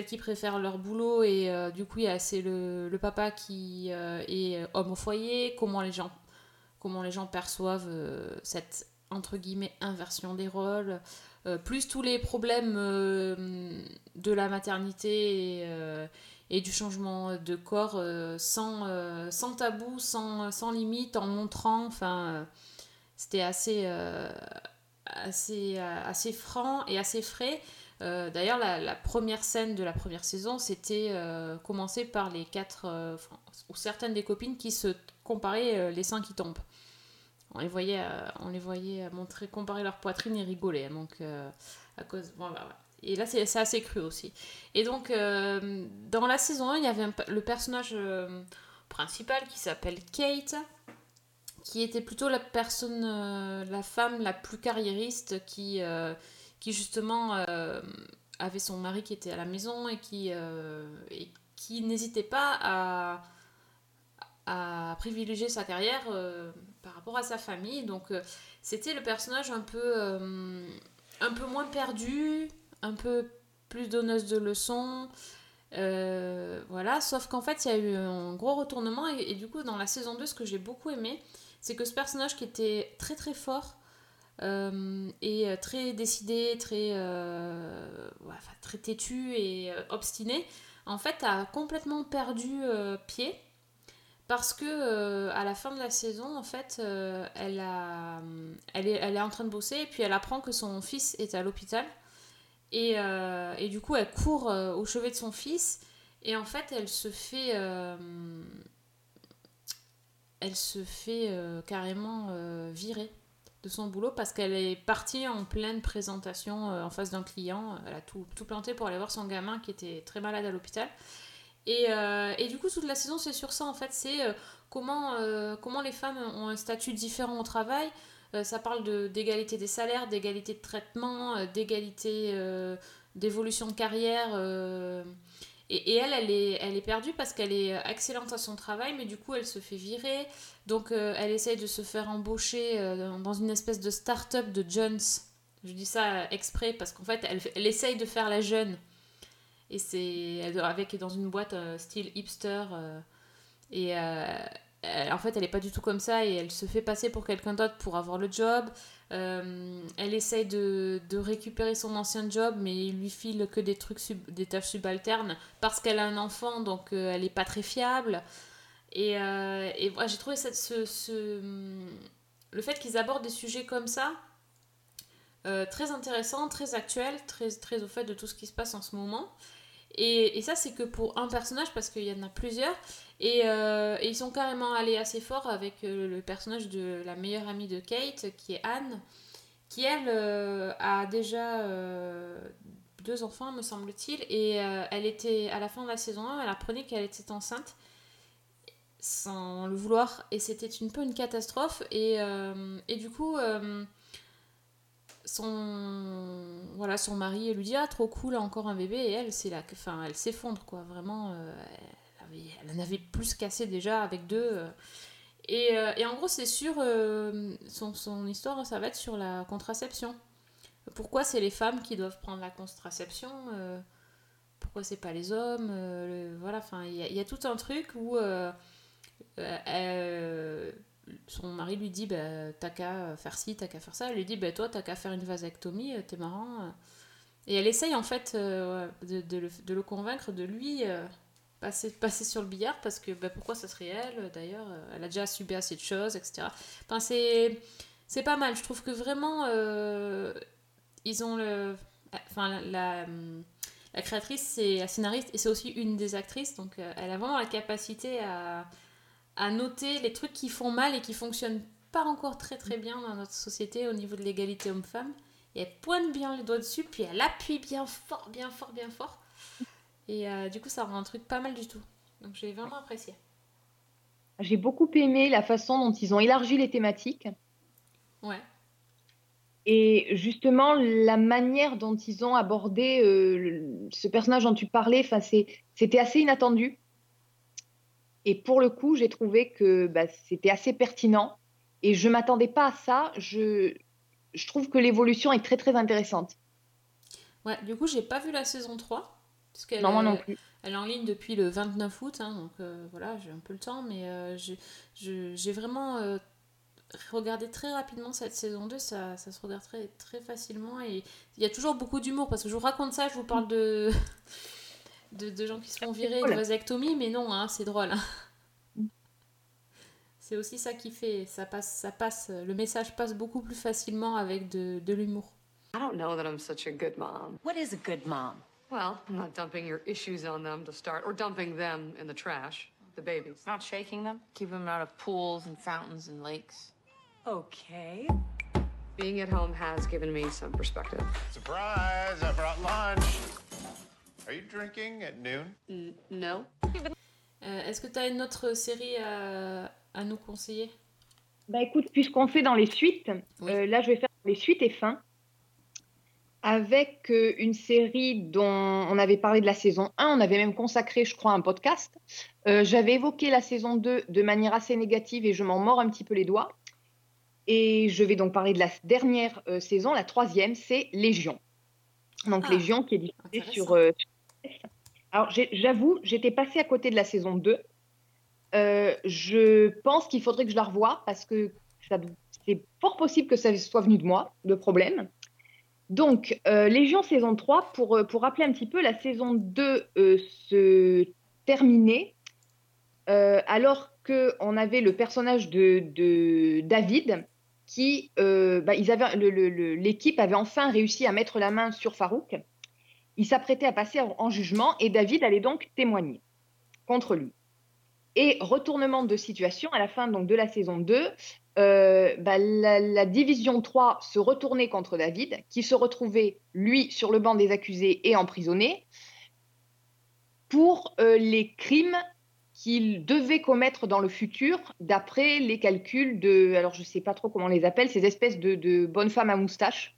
qui préfèrent leur boulot et du coup c'est le, le papa qui est homme au foyer, comment les gens comment les gens perçoivent cette entre guillemets inversion des rôles, plus tous les problèmes de la maternité et, et du changement de corps euh, sans, euh, sans tabou, sans, sans limite, en montrant, enfin, euh, c'était assez, assez, assez franc et assez frais. D'ailleurs, la, première scène de la première saison, c'était euh, commencé par les quatre, ou certaines des copines qui se comparaient les seins qui tombent. On les voyait, on les voyait montrer, comparer leur poitrine et rigoler. Donc, à cause, bon, bah. Et là, c'est assez cru aussi. Et donc, euh, dans la saison 1, il y avait le personnage euh, principal qui s'appelle Kate, qui était plutôt la personne, euh, la femme la plus carriériste qui, qui justement avait son mari qui était à la maison et qui, et qui n'hésitait pas à, à privilégier sa carrière par rapport à sa famille. Donc, c'était le personnage un peu, un peu moins perdu, un peu plus donneuse de leçons. Euh, voilà, sauf qu'en fait, il y a eu un gros retournement. Et, du coup, dans la saison 2, ce que j'ai beaucoup aimé, c'est que ce personnage qui était très très fort euh, et euh, très décidé, très, très têtu et obstiné, en fait, a complètement perdu pied. Parce que à la fin de la saison, en fait, elle, a, elle, est, elle est en train de bosser et puis elle apprend que son fils est à l'hôpital. Et, euh, et du coup, elle court euh, au chevet de son fils. Et en fait, elle se fait. euh, elle se fait carrément virer de son boulot parce qu'elle est partie en pleine présentation en face d'un client. Elle a tout, planté pour aller voir son gamin qui était très malade à l'hôpital. Et, et du coup, toute la saison, c'est sur ça en fait. C'est comment, comment les femmes ont un statut différent au travail. Euh, ça parle de- d'égalité des salaires, d'égalité de traitement, euh, d'égalité euh, d'évolution de carrière. et, elle, elle est, elle est perdue parce qu'elle est excellente à son travail, mais du coup, elle se fait virer. Donc, elle essaye de se faire embaucher dans- une espèce de start-up de Jones. Je dis ça exprès parce qu'en fait, elle, elle essaye de faire la jeune. Et c'est avec dans une boîte style hipster. et en fait, elle est pas du tout comme ça et elle se fait passer pour quelqu'un d'autre pour avoir le job. Euh, elle essaye de, récupérer son ancien job, mais il lui file que des trucs, des tâches subalternes parce qu'elle a un enfant, donc euh, elle est pas très fiable. Et, euh, j'ai trouvé le fait qu'ils abordent des sujets comme ça euh, très intéressant, très actuel, très, très au fait de tout ce qui se passe en ce moment. Et, ça, c'est que pour un personnage, parce qu'il y en a plusieurs. Et, euh, ils sont carrément allés assez fort avec euh, le personnage de la meilleure amie de Kate, qui est Anne, qui elle euh, a déjà deux enfants, me semble-t-il. Et elle était, à la fin de la saison 1, elle apprenait qu'elle était enceinte sans le vouloir. Et c'était un peu une catastrophe. Et, et du coup. Son voilà son mari lui dit ah trop cool encore un bébé et elle c'est la enfin elle s'effondre quoi. Vraiment euh, elle, en avait plus cassé déjà avec deux euh. et, euh, et en gros c'est sur son, son histoire ça va être sur la contraception. Pourquoi c'est les femmes qui doivent prendre la contraception pourquoi c'est pas les hommes le- voilà enfin il y, y a tout un truc où son mari lui dit bah, t'as qu'à faire ci, t'as qu'à faire ça. Elle lui dit bah, toi t'as qu'à faire une vasectomie, euh, t'es marrant. euh. Et elle essaye en fait euh, de, de le, convaincre de lui passer, passer sur le billard parce que bah, pourquoi ça serait elle d'ailleurs Elle a déjà subi assez de choses, etc. C'est, pas mal. Je trouve que vraiment ils ont. Enfin, la, la, la créatrice, c'est la scénariste et c'est aussi une des actrices, donc elle a vraiment la capacité à, à noter les trucs qui font mal et qui fonctionnent pas encore très très bien dans notre société au niveau de l'égalité homme-femme. Et elle pointe bien les doigts dessus, puis elle appuie bien fort, bien fort, bien fort. Et euh, du coup, ça rend un truc pas mal du tout. Donc j'ai vraiment apprécié. J'ai beaucoup aimé la façon dont ils ont élargi les thématiques Ouais. et justement la manière dont ils ont abordé euh, ce personnage dont tu parlais. C'était assez inattendu. Et pour le coup, j'ai trouvé que bah, c'était assez pertinent. Et je m'attendais pas à ça. Je, je trouve que l'évolution est très très intéressante. Ouais, du coup, j'ai pas vu la saison 3. Parce qu'elle Non, moi non plus. Elle est en ligne depuis le 29 août, hein, donc euh, voilà, j'ai un peu le temps, mais euh, je- j'ai vraiment euh, regardé très rapidement cette saison 2, ça, ça se regarde très, très facilement et il y a toujours beaucoup d'humour, parce que je vous raconte ça, je vous parle de, (laughs) de, de gens qui se font virer de drôle. vasectomie, mais non, hein, c'est drôle. hein. C'est aussi ça qui fait, ça passe, ça passe, le message passe beaucoup plus facilement avec de, de l'humour. I don't know that I'm such a good mom. What is a good mom? Well, I'm not dumping your issues on them to start, or dumping them in the trash, the babies. Not shaking them? Keeping them out of pools and fountains and lakes? Okay. Being at home has given me some perspective. Surprise! I brought lunch. Are you drinking at noon? N- no? Euh, Est-ce que tu as une autre série à, à nous conseiller? Bah écoute, puisqu'on fait dans les suites, Oui. euh, là je vais faire les suites et fins avec euh, une série dont on avait parlé de la saison 1, on avait même consacré, je crois, un podcast. Euh, J'avais évoqué la saison 2 de manière assez négative et je m'en mords un petit peu les doigts. Et je vais donc parler de la dernière euh, saison, la troisième, c'est Légion. Donc Ah, Légion qui est diffusée sur... euh, sur TF1. Alors j'avoue, j'étais passée à côté de la saison 2. Euh, je pense qu'il faudrait que je la revoie parce que c'est fort possible que ça soit venu de moi, le problème. Donc, euh, Légion saison 3, pour, euh, pour rappeler un petit peu, la saison 2 euh, se terminait alors qu'on avait le personnage de, David qui, bah, l'équipe avait enfin réussi à mettre la main sur Farouk. Il s'apprêtait à passer en, en jugement et David allait donc témoigner contre lui. Et retournement de situation, à la fin donc, de la saison 2, euh, bah, la, division 3 se retournait contre David, qui se retrouvait, lui, sur le banc des accusés et emprisonné, pour euh, les crimes qu'il devait commettre dans le futur, d'après les calculs de, alors je ne sais pas trop comment on les appelle, ces espèces de, bonnes femmes à moustache.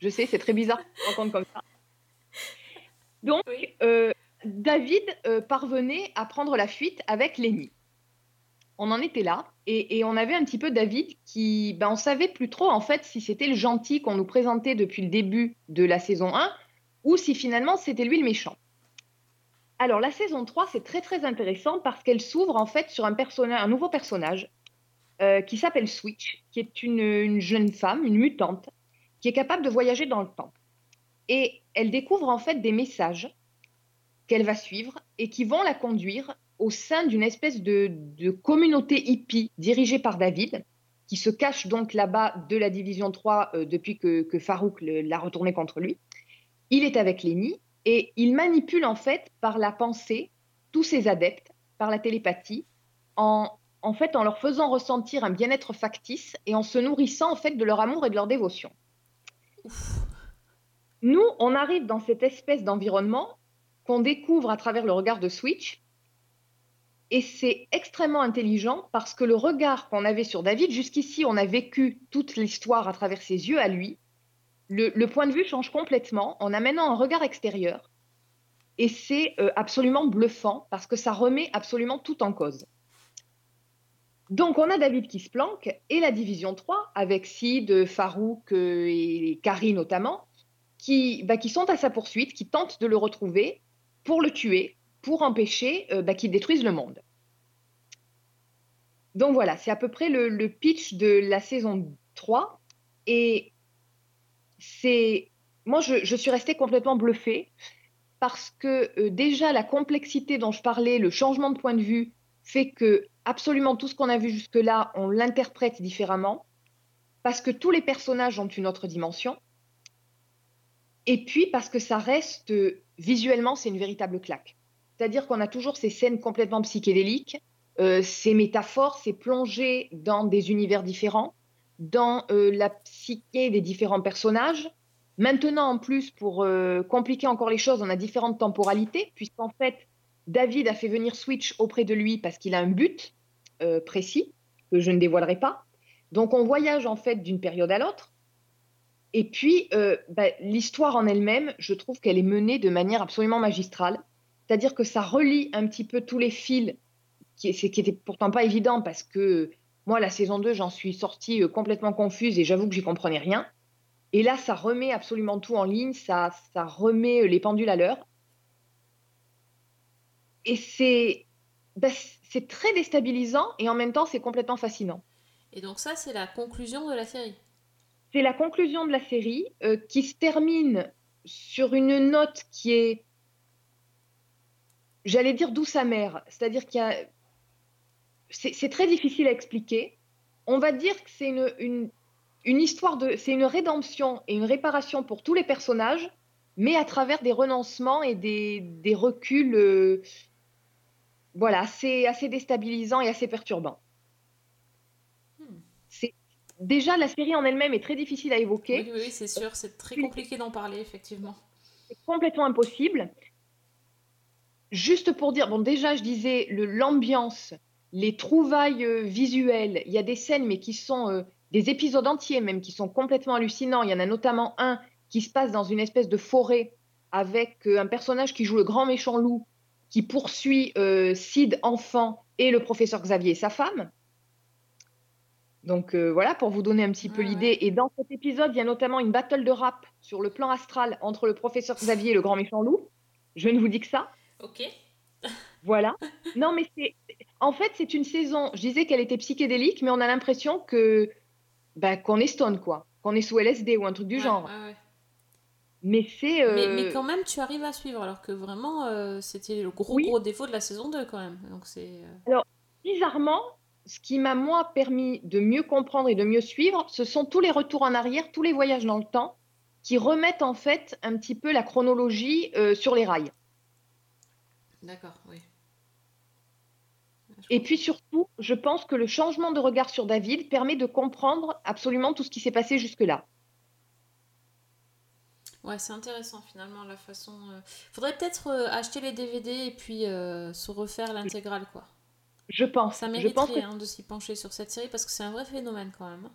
Je sais, c'est très bizarre compte comme ça. Donc, Oui. euh, David euh, parvenait à prendre la fuite avec Lenny. On en était là et, et on avait un petit peu David qui, ben, on savait plus trop en fait si c'était le gentil qu'on nous présentait depuis le début de la saison 1 ou si finalement c'était lui le méchant. Alors la saison 3 c'est très très intéressant parce qu'elle s'ouvre en fait sur un personnage, un nouveau personnage euh, qui s'appelle Switch, qui est une, une jeune femme, une mutante, qui est capable de voyager dans le temps. Et elle découvre en fait des messages qu'elle va suivre et qui vont la conduire au sein d'une espèce de, communauté hippie dirigée par David, qui se cache donc là-bas de la division 3 euh, depuis que, Farouk l'a retourné contre lui. Il est avec Lenny et il manipule en fait par la pensée tous ses adeptes, par la télépathie, en fait en leur faisant ressentir un bien-être factice et en se nourrissant en fait de leur amour et de leur dévotion. Nous, on arrive dans cette espèce d'environnement qu'on découvre à travers le regard de Switch. Et c'est extrêmement intelligent parce que le regard qu'on avait sur David, jusqu'ici, on a vécu toute l'histoire à travers ses yeux à lui. Le, point de vue change complètement en amenant un regard extérieur. Et c'est euh, absolument bluffant parce que ça remet absolument tout en cause. Donc on a David qui se planque et la division 3 avec Sid, Farouk euh, et Carrie notamment qui, bah, qui sont à sa poursuite, qui tentent de le retrouver pour le tuer, pour empêcher euh, bah, qu'il détruise le monde. Donc voilà, c'est à peu près le, pitch de la saison 3. Et c'est moi, je, je suis restée complètement bluffée parce que euh, déjà la complexité dont je parlais, le changement de point de vue, fait que absolument tout ce qu'on a vu jusque-là, on l'interprète différemment, parce que tous les personnages ont une autre dimension, et puis parce que ça reste visuellement, c'est une véritable claque. C'est-à-dire qu'on a toujours ces scènes complètement psychédéliques, euh, ces métaphores, ces plongées dans des univers différents, dans euh, la psyché des différents personnages. Maintenant, en plus, pour euh, compliquer encore les choses, on a différentes temporalités, puisqu'en fait, David a fait venir Switch auprès de lui parce qu'il a un but euh, précis, que je ne dévoilerai pas. Donc, on voyage en fait d'une période à l'autre. Et puis, euh, bah, l'histoire en elle-même, je trouve qu'elle est menée de manière absolument magistrale. C'est-à-dire que ça relie un petit peu tous les fils, c'est- qui était pourtant pas évident parce que moi, la saison 2, j'en suis sortie euh, complètement confuse et j'avoue que j'y comprenais rien. Et là, ça remet absolument tout en ligne, ça, remet euh, les pendules à l'heure. Et bah, c'est très déstabilisant et en même temps, c'est complètement fascinant. Et donc ça, c'est la conclusion de la série. C'est la conclusion de la série euh, qui se termine sur une note qui est, j'allais dire douce amère, c'est-à-dire qu'il y a, c'est c'est très difficile à expliquer. On va dire que c'est une, une, histoire de, c'est une rédemption et une réparation pour tous les personnages, mais à travers des renoncements et des, reculs, euh, voilà, assez, assez déstabilisants et assez perturbants. Déjà la série en elle-même est très difficile à évoquer. Oui, oui, oui, c'est sûr, c'est très compliqué d'en parler, effectivement. c'est complètement impossible. Juste pour dire, bon, déjà, je disais, le- l'ambiance, les trouvailles euh, visuelles, il y a des scènes, mais qui sont euh, des épisodes entiers, même, qui sont complètement hallucinants. Il y en a notamment un qui se passe dans une espèce de forêt avec euh, un personnage qui joue le grand méchant loup, qui poursuit euh, Sid, enfant, et le professeur Xavier et sa femme. Donc euh, voilà, pour vous donner un petit peu l'idée. Et dans cet épisode, il y a notamment une battle de rap sur le plan astral entre le professeur Xavier et le grand méchant loup. Je ne vous dis que ça. Ok. (laughs) Voilà. Non, mais c'est. En fait, c'est une saison. Je disais qu'elle était psychédélique, mais on a l'impression que. Ben, qu'on est stone, quoi. Qu'on est sous LSD ou un truc du Ouais, genre. ouais. Mais c'est. euh, Mais, mais quand même, tu arrives à suivre, alors que vraiment, euh, c'était le gros Oui. gros défaut de la saison 2 quand même. Donc c'est. euh, bizarrement, ce qui m'a, moi, permis de mieux comprendre et de mieux suivre, ce sont tous les retours en arrière, tous les voyages dans le temps, qui remettent en fait un petit peu la chronologie euh, sur les rails. D'accord, oui. Et puis surtout, je pense que le changement de regard sur David permet de comprendre absolument tout ce qui s'est passé jusque-là. Ouais, c'est intéressant finalement la façon. euh, Faudrait peut-être euh, acheter les DVD et puis euh, se refaire l'intégrale quoi. Je pense. Ça je mériterait pense que hein, de s'y pencher sur cette série parce que c'est un vrai phénomène quand même. hein.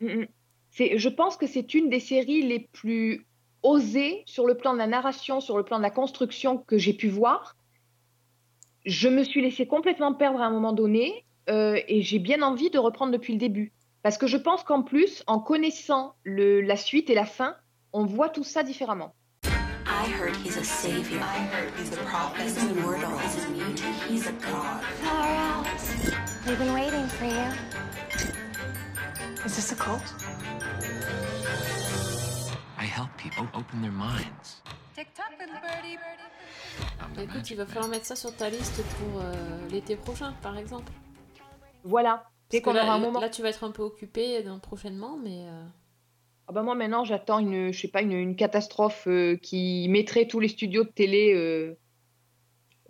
Mm, mm. C'est, je pense que c'est une des séries les plus osées sur le plan de la narration, sur le plan de la construction que j'ai pu voir. Je me suis laissée complètement perdre à un moment donné euh, et j'ai bien envie de reprendre depuis le début. Parce que je pense qu'en plus, en connaissant le, la suite et la fin, on voit tout ça différemment. I heard he's a savior. I heard he's a prophet. He's immortal. He's immune. He's a god. We've been waiting for you. Is this a cult? I help people open their minds. The Écoute, il va falloir mettre ça sur ta liste pour euh, l'été prochain par exemple. Voilà. Dès qu'on aura un moment. là, tu vas être un peu occupé dans, prochainement, mais. euh, Ah bah moi maintenant j'attends une je sais pas une, une catastrophe euh, qui mettrait tous les studios de télé euh,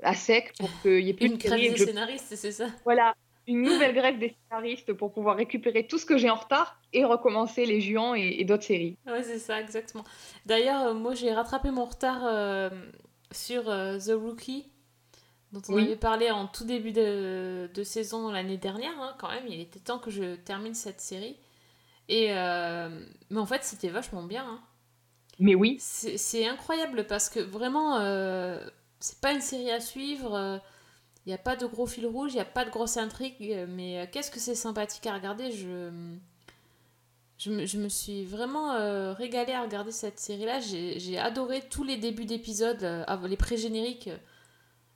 à sec pour (laughs) qu'il y ait plus Une de grève des je- scénaristes, c'est ça Voilà, (laughs) une nouvelle grève des scénaristes pour pouvoir récupérer tout ce que j'ai en retard et recommencer les Juan et, et d'autres séries. Ouais, c'est ça, exactement. D'ailleurs, euh, moi, j'ai rattrapé mon retard sur The Rookie, dont on Oui. avait parlé en tout début de, de saison l'année dernière, hein, quand même. Il était temps que je termine cette série. Et, euh, mais en fait, c'était vachement bien. hein. Mais oui, C'est incroyable parce que vraiment, euh, c'est pas une série à suivre. Il n'y a pas de gros fil rouge, il n'y a pas de grosse intrigue, euh, mais euh, qu'est-ce que c'est sympathique à regarder. Je, je, me, je me suis vraiment euh, régalée à regarder cette série-là. J'ai adoré tous les débuts d'épisodes, euh, les pré-génériques. euh,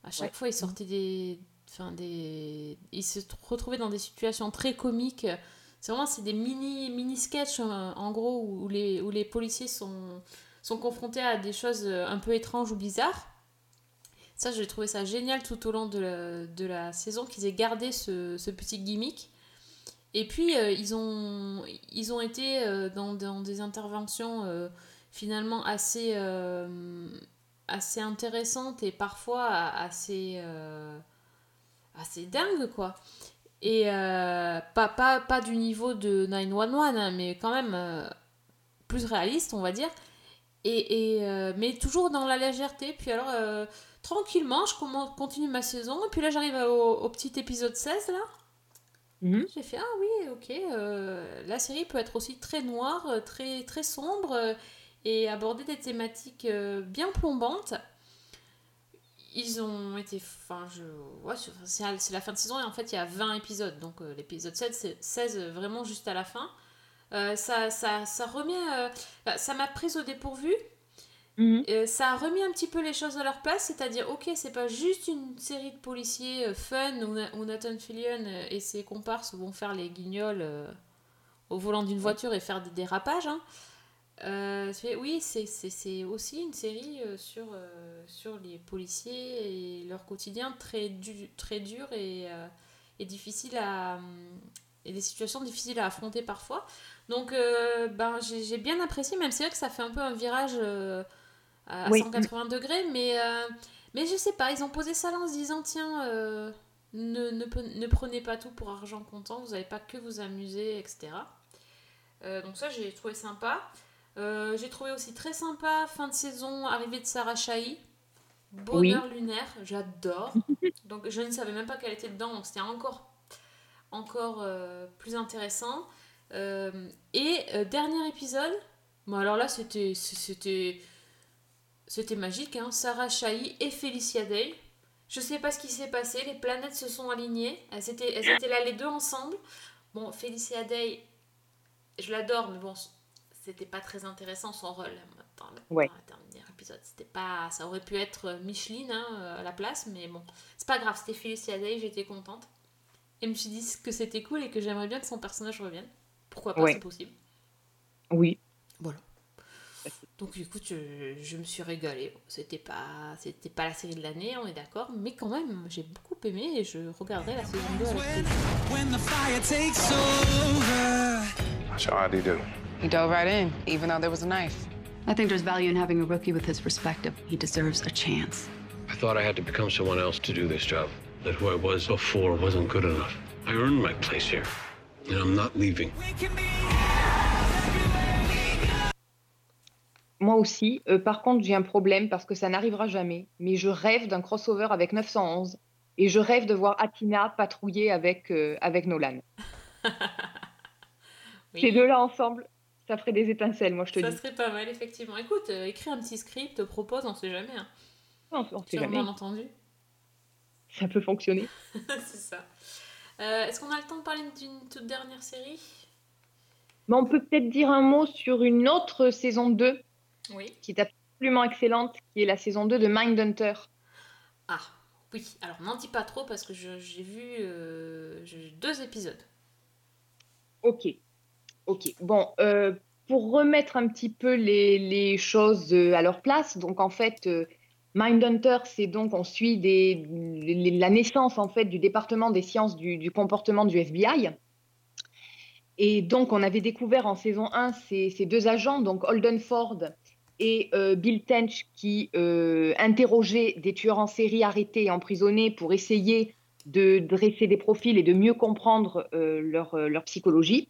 À chaque Ouais. fois, ils sortaient des. Enfin, des. Ils se retrouvaient dans des situations très comiques. C'est vraiment c'est des mini, mini sketchs en gros où, les, où les policiers sont, sont confrontés à des choses euh, un peu étranges ou bizarres. Ça, j'ai trouvé ça génial tout au long de la, de la saison qu'ils aient gardé ce, ce petit gimmick. Et puis, euh, ils, ont, ils ont été euh, dans, dans des interventions euh, finalement assez, euh, assez intéressantes et parfois assez, euh, assez dingues, quoi. Et euh, pas, pas, pas du niveau de 911, hein, mais quand même euh, plus réaliste, on va dire. Et, et, euh, mais toujours dans la légèreté. Puis alors, tranquillement, je continue ma saison. Et puis là, j'arrive au, au petit épisode 16, là. Mhm. J'ai fait, ah oui, ok, la série peut être aussi très noire, très, très sombre, et aborder des thématiques bien plombantes. Ils ont été, enfin, je, ouais, c'est la fin de saison, et en fait, il y a 20 épisodes, donc euh, l'épisode 7, c'est 16 euh, vraiment juste à la fin. Euh, ça, ça, ça remet, euh, bah, ça m'a prise au dépourvu, Mhm. ça a remis un petit peu les choses à leur place, c'est-à-dire, ok, c'est pas juste une série de policiers fun où, Na- où Nathan Fillion et ses comparses vont faire les guignols au volant d'une voiture et faire des dérapages. hein. Euh, oui, c'est- c'est c'est aussi une série euh, sur, euh, sur les policiers et leur quotidien très, du, très dur et, euh, et difficile à. et des situations difficiles à affronter parfois. Donc, ben, j'ai bien apprécié, même c'est vrai que ça fait un peu un virage à Oui. 180 degrés, mais, mais je sais pas, ils ont posé ça là en se disant tiens, ne, ne, ne prenez pas tout pour argent comptant, vous n'avez pas que vous amuser, etc. Donc, ça, j'ai trouvé sympa. Euh, j'ai trouvé aussi très sympa, fin de saison, arrivée de Sarah Chahi. Bonheur lunaire, j'adore. (laughs) donc, je ne savais même pas qu'elle était dedans, donc c'était encore, encore euh, plus intéressant. Euh, et dernier épisode, bon alors là c'était c'était c'était magique, hein. Sarah Chahi et Felicia Day. Je sais pas ce qui s'est passé, les planètes se sont alignées, elles étaient, elles étaient là les deux ensemble. Bon, Felicia Day, je l'adore, mais bon, c'était pas très intéressant son rôle dans le, Ouais. dans le dernier épisode. C'était pas, ça aurait pu être Micheline hein, à la place, mais bon, c'est pas grave, c'était Felicia Day, j'étais contente. Et je me suis dit que c'était cool et que j'aimerais bien que son personnage revienne. Pourquoi pas, Ouais. c'est possible. Oui. Voilà. Donc écoute, je, je me suis régalée. C'était pas, c'était pas la série de l'année, on est d'accord, mais quand même, j'ai beaucoup aimé et je regarderai la saison 2 avec plaisir. He do? He dove right in, even though there was a knife. I think there's value in having a rookie with his perspective. He deserves a chance. I thought I had to become someone else to do this job. That who I was before wasn't good enough. I earned my place here, and I'm not leaving. Moi aussi. Euh, par contre, j'ai un problème parce que ça n'arrivera jamais. Mais je rêve d'un crossover avec 911 et je rêve de voir Atina patrouiller avec, euh, avec Nolan. (laughs) Oui. Ces deux-là ensemble, ça ferait des étincelles, moi je te Ça dis. serait pas mal, effectivement. Écoute, euh, écris un petit script, propose, on sait jamais. Hein. On, on sait jamais. entendu. Ça peut fonctionner. (laughs) c'est ça. Euh, Est-ce qu'on a le temps de parler d'une toute dernière série? Mais on peut peut-être dire un mot sur une autre saison 2 Oui. qui est absolument excellente, qui est la saison 2 de Mindhunter. Ah, oui. Alors, n'en dis pas trop parce que je- j'ai vu euh, deux épisodes. Ok, ok. Bon, euh, pour remettre un petit peu les, choses euh, à leur place, donc en fait, euh, Mindhunter, c'est donc, on suit la naissance en fait du département des sciences du, comportement du FBI. Et donc, on avait découvert en saison 1 ces, deux agents, donc Holden Ford et euh, Bill Tench, qui interrogeaient des tueurs en série arrêtés et emprisonnés pour essayer de dresser des profils et de mieux comprendre leur psychologie.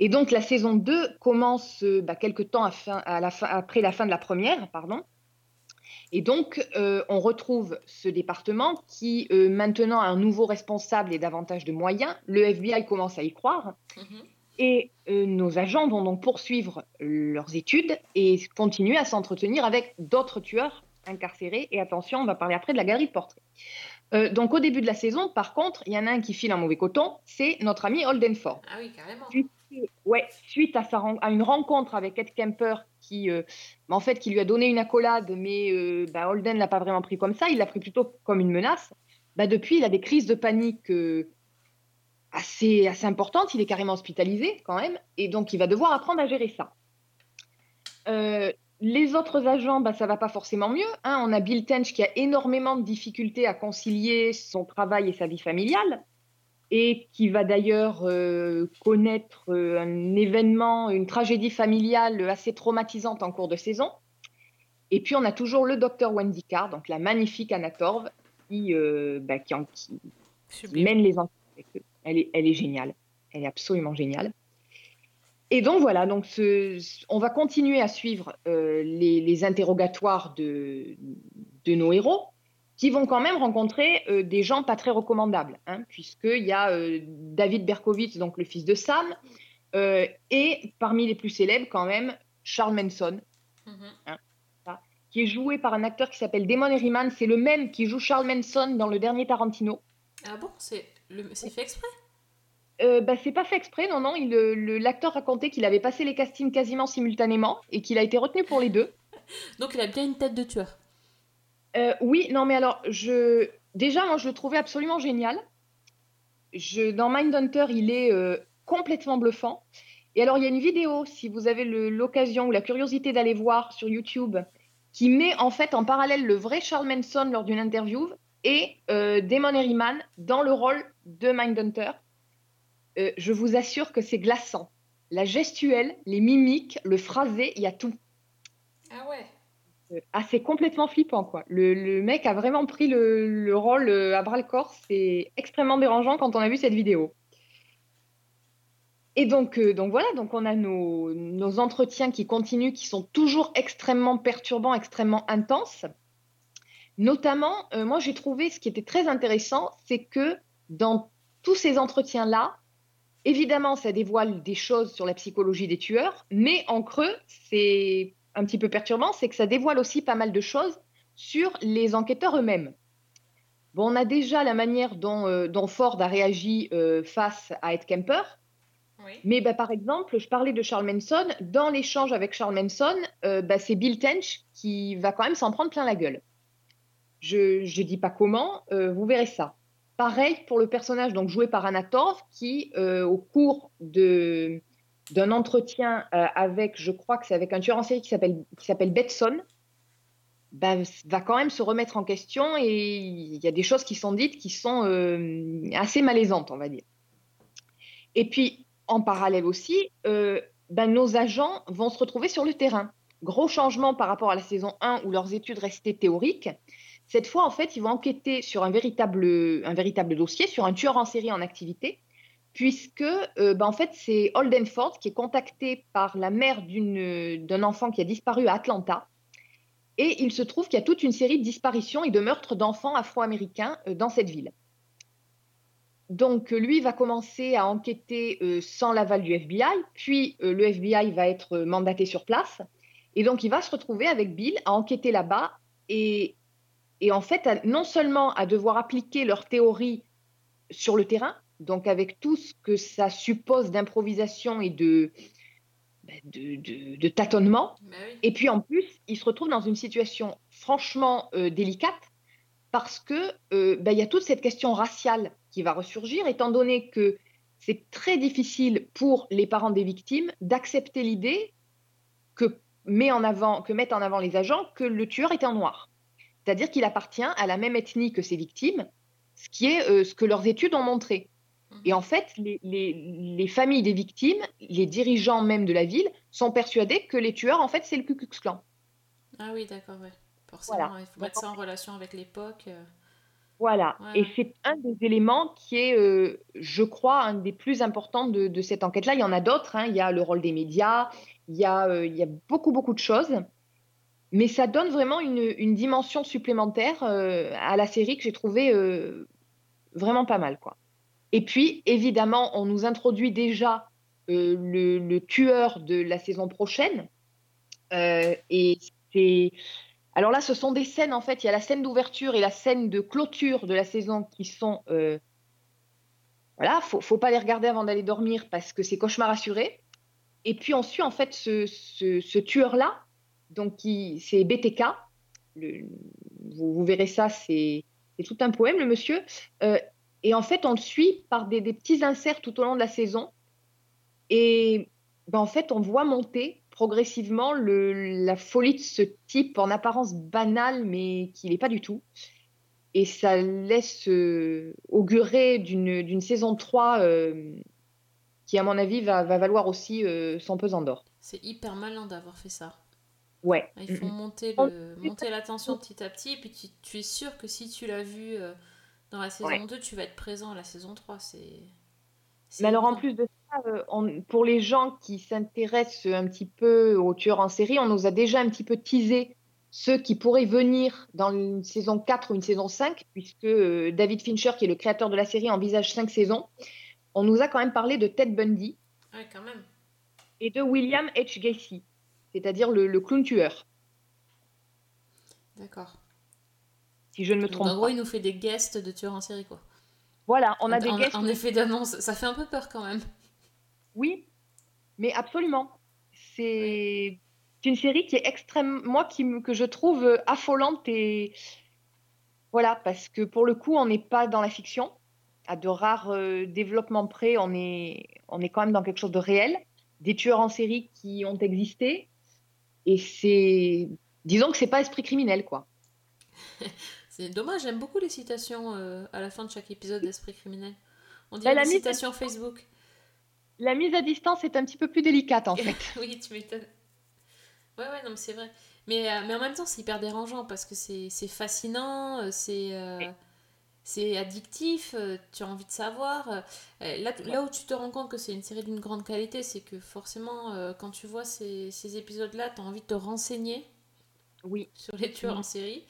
Et donc, la saison 2 commence euh, bah, quelques temps à fin- à la fin- après la fin de la première, pardon. Et donc, euh, on retrouve ce département qui, euh, maintenant, a un nouveau responsable et davantage de moyens. Le FBI commence à y croire. Et euh, nos agents vont donc poursuivre leurs études et continuer à s'entretenir avec d'autres tueurs incarcérés. Et attention, on va parler après de la galerie de portraits. Euh, donc, au début de la saison, par contre, il y en a un qui file un mauvais coton, c'est notre ami Holden Ford. Ah oui, carrément. Suite, ouais, suite à, une rencontre avec Ed Kemper qui, euh, en fait, qui lui a donné une accolade, mais euh, bah, Holden ne l'a pas vraiment pris comme ça, il l'a pris plutôt comme une menace. Bah, depuis, il a des crises de panique euh, assez, assez importantes, il est carrément hospitalisé quand même, et donc il va devoir apprendre à gérer ça. Les autres agents, bah, ça va pas forcément mieux. hein. On a Bill Tench qui a énormément de difficultés à concilier son travail et sa vie familiale et qui va d'ailleurs euh, connaître euh, un événement, une tragédie familiale assez traumatisante en cours de saison. Et puis on a toujours le docteur Wendy Carr, donc la magnifique Anna Torv, qui, euh, bah, qui, en- qui- qui mène les enquêtes. avec eux. Elle est, elle est géniale, elle est absolument géniale. Et donc voilà, donc ce- on va continuer à suivre les, les interrogatoires de, de nos héros, qui vont quand même rencontrer euh, des gens pas très recommandables, hein, puisqu'il y a euh, David Berkowitz, donc le fils de Sam, euh, et parmi les plus célèbres quand même, Charles Manson, hein, ça, qui est joué par un acteur qui s'appelle Damon Herriman, c'est le même qui joue Charles Manson dans le dernier Tarantino. Ah bon, c'est le- fait exprès? Euh, bah, c'est pas fait exprès, non, non. L'acteur racontait qu'il avait passé les castings quasiment simultanément et qu'il a été retenu pour les deux. (laughs) Donc il a bien une tête de tueur. Euh, oui, non, mais alors, je... déjà, moi, je le trouvais absolument génial. Je... Dans Mindhunter, il est euh, complètement bluffant. Et alors, il y a une vidéo, si vous avez l'occasion ou la curiosité d'aller voir sur YouTube, qui met en fait en parallèle le vrai Charles Manson lors d'une interview et euh, Damon Herriman dans le rôle de Mindhunter. Euh, je vous assure que c'est glaçant. La gestuelle, les mimiques, le phrasé, il y a tout. Ah ouais. Ah, c'est complètement flippant, quoi. Le, le mec a vraiment pris le, le rôle euh, à bras le corps. C'est extrêmement dérangeant quand on a vu cette vidéo. Et donc, euh, donc voilà, donc on a nos, nos entretiens qui continuent, qui sont toujours extrêmement perturbants, extrêmement intenses. Notamment, euh, moi j'ai trouvé ce qui était très intéressant, c'est que dans tous ces entretiens-là, évidemment, ça dévoile des choses sur la psychologie des tueurs, mais en creux, c'est un petit peu perturbant, c'est que ça dévoile aussi pas mal de choses sur les enquêteurs eux-mêmes. Bon, on a déjà la manière dont, euh, dont Ford a réagi euh, face à Ed Kemper. Mais bah, par exemple, je parlais de Charles Manson. Dans l'échange avec Charles Manson, euh, bah, c'est Bill Tench qui va quand même s'en prendre plein la gueule. Je ne dis pas comment, vous verrez ça. Pareil pour le personnage donc joué par Anna Torv qui, au cours de d'un entretien euh, avec, je crois que c'est avec un tueur en série qui s'appelle Betson, bah, va quand même se remettre en question et il y a des choses qui sont dites qui sont euh, assez malaisantes, on va dire. Et puis, en parallèle aussi, euh, ben, nos agents vont se retrouver sur le terrain. Gros changement par rapport à la saison 1 où leurs études restaient théoriques. Cette fois, en fait, ils vont enquêter sur un véritable, un véritable dossier, sur un tueur en série en activité, puisque euh, ben, en fait, c'est Holden Ford qui est contacté par la mère d'un enfant qui a disparu à Atlanta. Et il se trouve qu'il y a toute une série de disparitions et de meurtres d'enfants afro-américains euh, dans cette ville. Donc, euh, lui va commencer à enquêter sans l'aval du FBI, puis le FBI va être mandaté sur place. Et donc, il va se retrouver avec Bill à enquêter là-bas et, et en fait, non seulement à devoir appliquer leur théorie sur le terrain, donc avec tout ce que ça suppose d'improvisation et de, de, de- de tâtonnement. Et puis en plus, il se retrouve dans une situation franchement euh, délicate parce que euh, ben, il y a toute cette question raciale qui va ressurgir, étant donné que c'est très difficile pour les parents des victimes d'accepter l'idée que, met en avant, que mettent en avant les agents que le tueur était en noir. C'est-à-dire qu'il appartient à la même ethnie que ses victimes, ce qui est euh, ce que leurs études ont montré. Et en fait, les, les- les familles des victimes, les dirigeants même de la ville, sont persuadés que les tueurs, en fait, c'est le Ku Klux Klan. Ah oui, d'accord, ouais. Forcément, Voilà. il faut mettre ça en relation avec l'époque. euh. Voilà. Ouais. Et c'est un des éléments qui est, euh, je crois, un des plus importants de, de cette enquête-là. Il y en a d'autres. hein. Il y a le rôle des médias, il y a, euh, il y a beaucoup, beaucoup de choses. Mais ça donne vraiment une, une dimension supplémentaire euh, à la série que j'ai trouvé euh, vraiment pas mal, quoi. Et puis, évidemment, on nous introduit déjà euh, le, tueur de la saison prochaine. Euh, et. Alors là, ce sont des scènes, en fait. Il y a la scène d'ouverture et la scène de clôture de la saison qui sont. euh, Voilà, faut, faut pas les regarder avant d'aller dormir parce que c'est cauchemar assuré. Et puis on suit, en fait, ce, tueur-là. Donc, c'est BTK. Vous, verrez ça, c'est tout un poème, le monsieur. Euh, et en fait, on le suit par des, des petits inserts tout au long de la saison. Et ben, en fait, on voit monter progressivement le, la folie de ce type en apparence banale, mais qui n'est pas du tout. Et ça laisse euh, augurer d'une saison 3 euh, qui, à mon avis, va, va valoir aussi euh, son pesant d'or. C'est hyper malin d'avoir fait ça. Ouais. Ils font monter le- monter la tension petit à petit, et puis tu, tu es sûr que si tu l'as vu dans la saison Ouais. 2, tu vas être présent à la saison 3. C'est. Mais alors, en plus de ça, euh, on- pour les gens qui s'intéressent un petit peu aux tueurs en série, on nous a déjà un petit peu teasé ceux qui pourraient venir dans une saison 4 ou une saison 5, puisque euh, David Fincher, qui est le créateur de la série, envisage 5 saisons. On nous a quand même parlé de Ted Bundy Ouais, quand même. et de William H. Gacy, c'est-à-dire le, le clown tueur, D'accord. Si je ne me Donc, trompe en gros, pas. il nous fait des guests de tueurs en série, quoi. Voilà, on a des en, guests. en effet d'annonce. Ça fait un peu peur quand même. Oui, mais absolument. C'est une série qui est extrêmement, moi, qui, que je trouve euh, affolante et voilà, parce que pour le coup, on n'est pas dans la fiction. À de rares euh, développements près, on est, on est quand même dans quelque chose de réel. Des tueurs en série qui ont existé. Et c'est, disons que c'est pas esprit criminel, quoi. (laughs) C'est dommage, j'aime beaucoup les citations euh, à la fin de chaque épisode d'Esprit criminel. On Bah, dirait la des mise- citations Facebook. La mise à distance est un petit peu plus délicate, en (laughs) fait. oui, tu m'étonnes. Ouais, ouais, non, mais c'est vrai. Mais, euh, mais en même temps, c'est hyper dérangeant parce que c'est fascinant, euh, c'est euh, c'est addictif, tu as envie de savoir. Là, là où tu te rends compte que c'est une série d'une grande qualité, c'est que forcément, quand tu vois ces, ces épisodes-là, tu as envie de te renseigner Oui. sur les tueurs en série.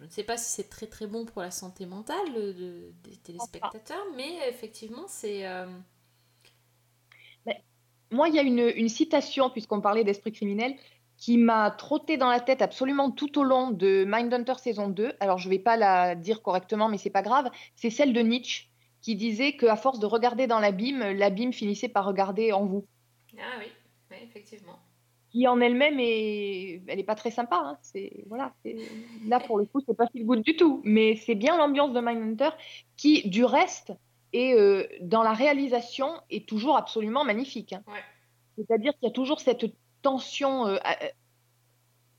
Je ne sais pas si c'est très très bon pour la santé mentale de- des téléspectateurs, mais effectivement, c'est. euh, Moi, il y a une, une citation, puisqu'on parlait d'esprit criminel, qui m'a trotté dans la tête absolument tout au long de Mindhunter saison 2. Alors, je ne vais pas la dire correctement, mais c'est pas grave. C'est celle de Nietzsche, qui disait qu'à force de regarder dans l'abîme, l'abîme finissait par regarder en vous. Ah oui, oui, effectivement. Qui en elle-même est, elle est pas très sympa. hein. C'est voilà, c'est là pour le coup, c'est pas feel good du tout. Mais c'est bien l'ambiance de Mindhunter, qui du reste est euh, dans la réalisation est toujours absolument magnifique. hein. Ouais. C'est-à-dire qu'il y a toujours cette tension, euh, euh,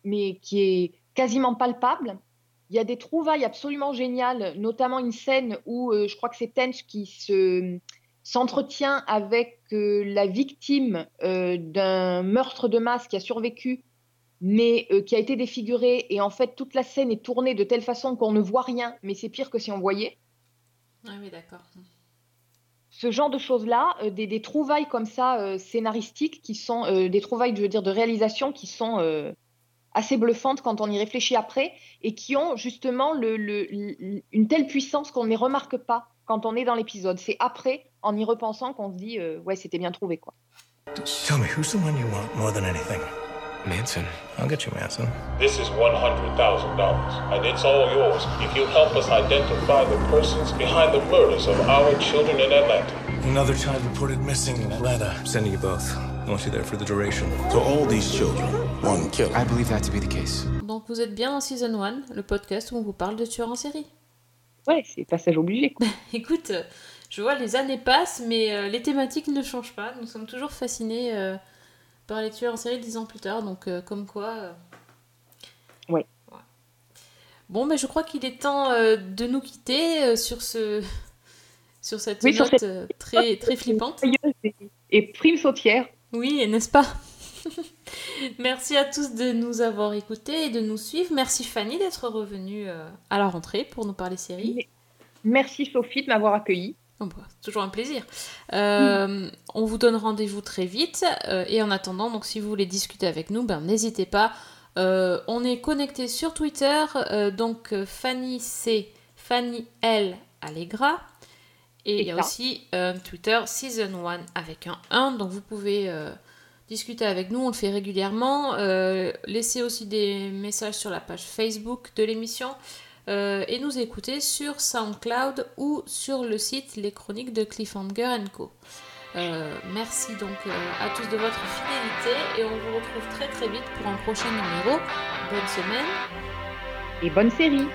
mais qui est quasiment palpable. Il y a des trouvailles absolument géniales, notamment une scène où euh, je crois que c'est Tench qui se s'entretient avec euh, la victime euh, d'un meurtre de masse qui a survécu, mais euh, qui a été défiguré. Et en fait, toute la scène est tournée de telle façon qu'on ne voit rien, mais c'est pire que si on voyait Ah oui, d'accord. ce genre de choses-là, des, des trouvailles comme ça scénaristiques qui sont des trouvailles, je veux dire, de réalisation qui sont assez bluffantes quand on y réfléchit après et qui ont justement le, le- le- une telle puissance qu'on ne les remarque pas quand on est dans l'épisode. C'est après, en y repensant, qu'on se dit euh, ouais, c'était bien trouvé quoi. Tell me, who's the one you want more than anything? Manson. I'll get you Manson. This is $100,000, and it's all yours if you help us identify the persons behind the murders of our children in Atlanta. Another child reported missing in Atlanta. Sending you both. I want you there for the duration. So all these children, one killer. I believe that to be the case. Donc vous êtes bien dans Season 1, le podcast où on vous parle de tueurs en série. Ouais, c'est passage obligé. Quoi. (laughs) Écoute, euh, je vois les années passent, mais euh, les thématiques ne changent pas. Nous sommes toujours fascinés euh, par les tueurs en série dix ans plus tard, donc euh, comme quoi. Ouais. Bon, mais je crois qu'il est temps de nous quitter sur ce (laughs) sur cette Oui, sur note cette- très très flippante. Et, prime sautière. Oui, n'est-ce pas? (laughs) Merci à tous de nous avoir écoutés et de nous suivre. Merci Fanny d'être revenue à la rentrée pour nous parler série. Merci Sophie de m'avoir accueillie. Oh bah, c'est toujours un plaisir. Euh, On vous donne rendez-vous très vite. euh, et en attendant, donc si vous voulez discuter avec nous, ben, n'hésitez pas. Euh, on est connecté sur Twitter. donc Fanny, c'est Fanny L. Allegra. Et il y a ça. aussi Twitter Season 1 avec un 1. Donc vous pouvez discuter avec nous. On le fait régulièrement. Laissez aussi des messages sur la page Facebook de l'émission. Euh, et nous écouter sur SoundCloud ou sur le site Les Chroniques de Cliffhanger Co. Euh, merci donc euh, à tous de votre fidélité et on vous retrouve très très vite pour un prochain numéro. Bonne semaine. Et bonne série.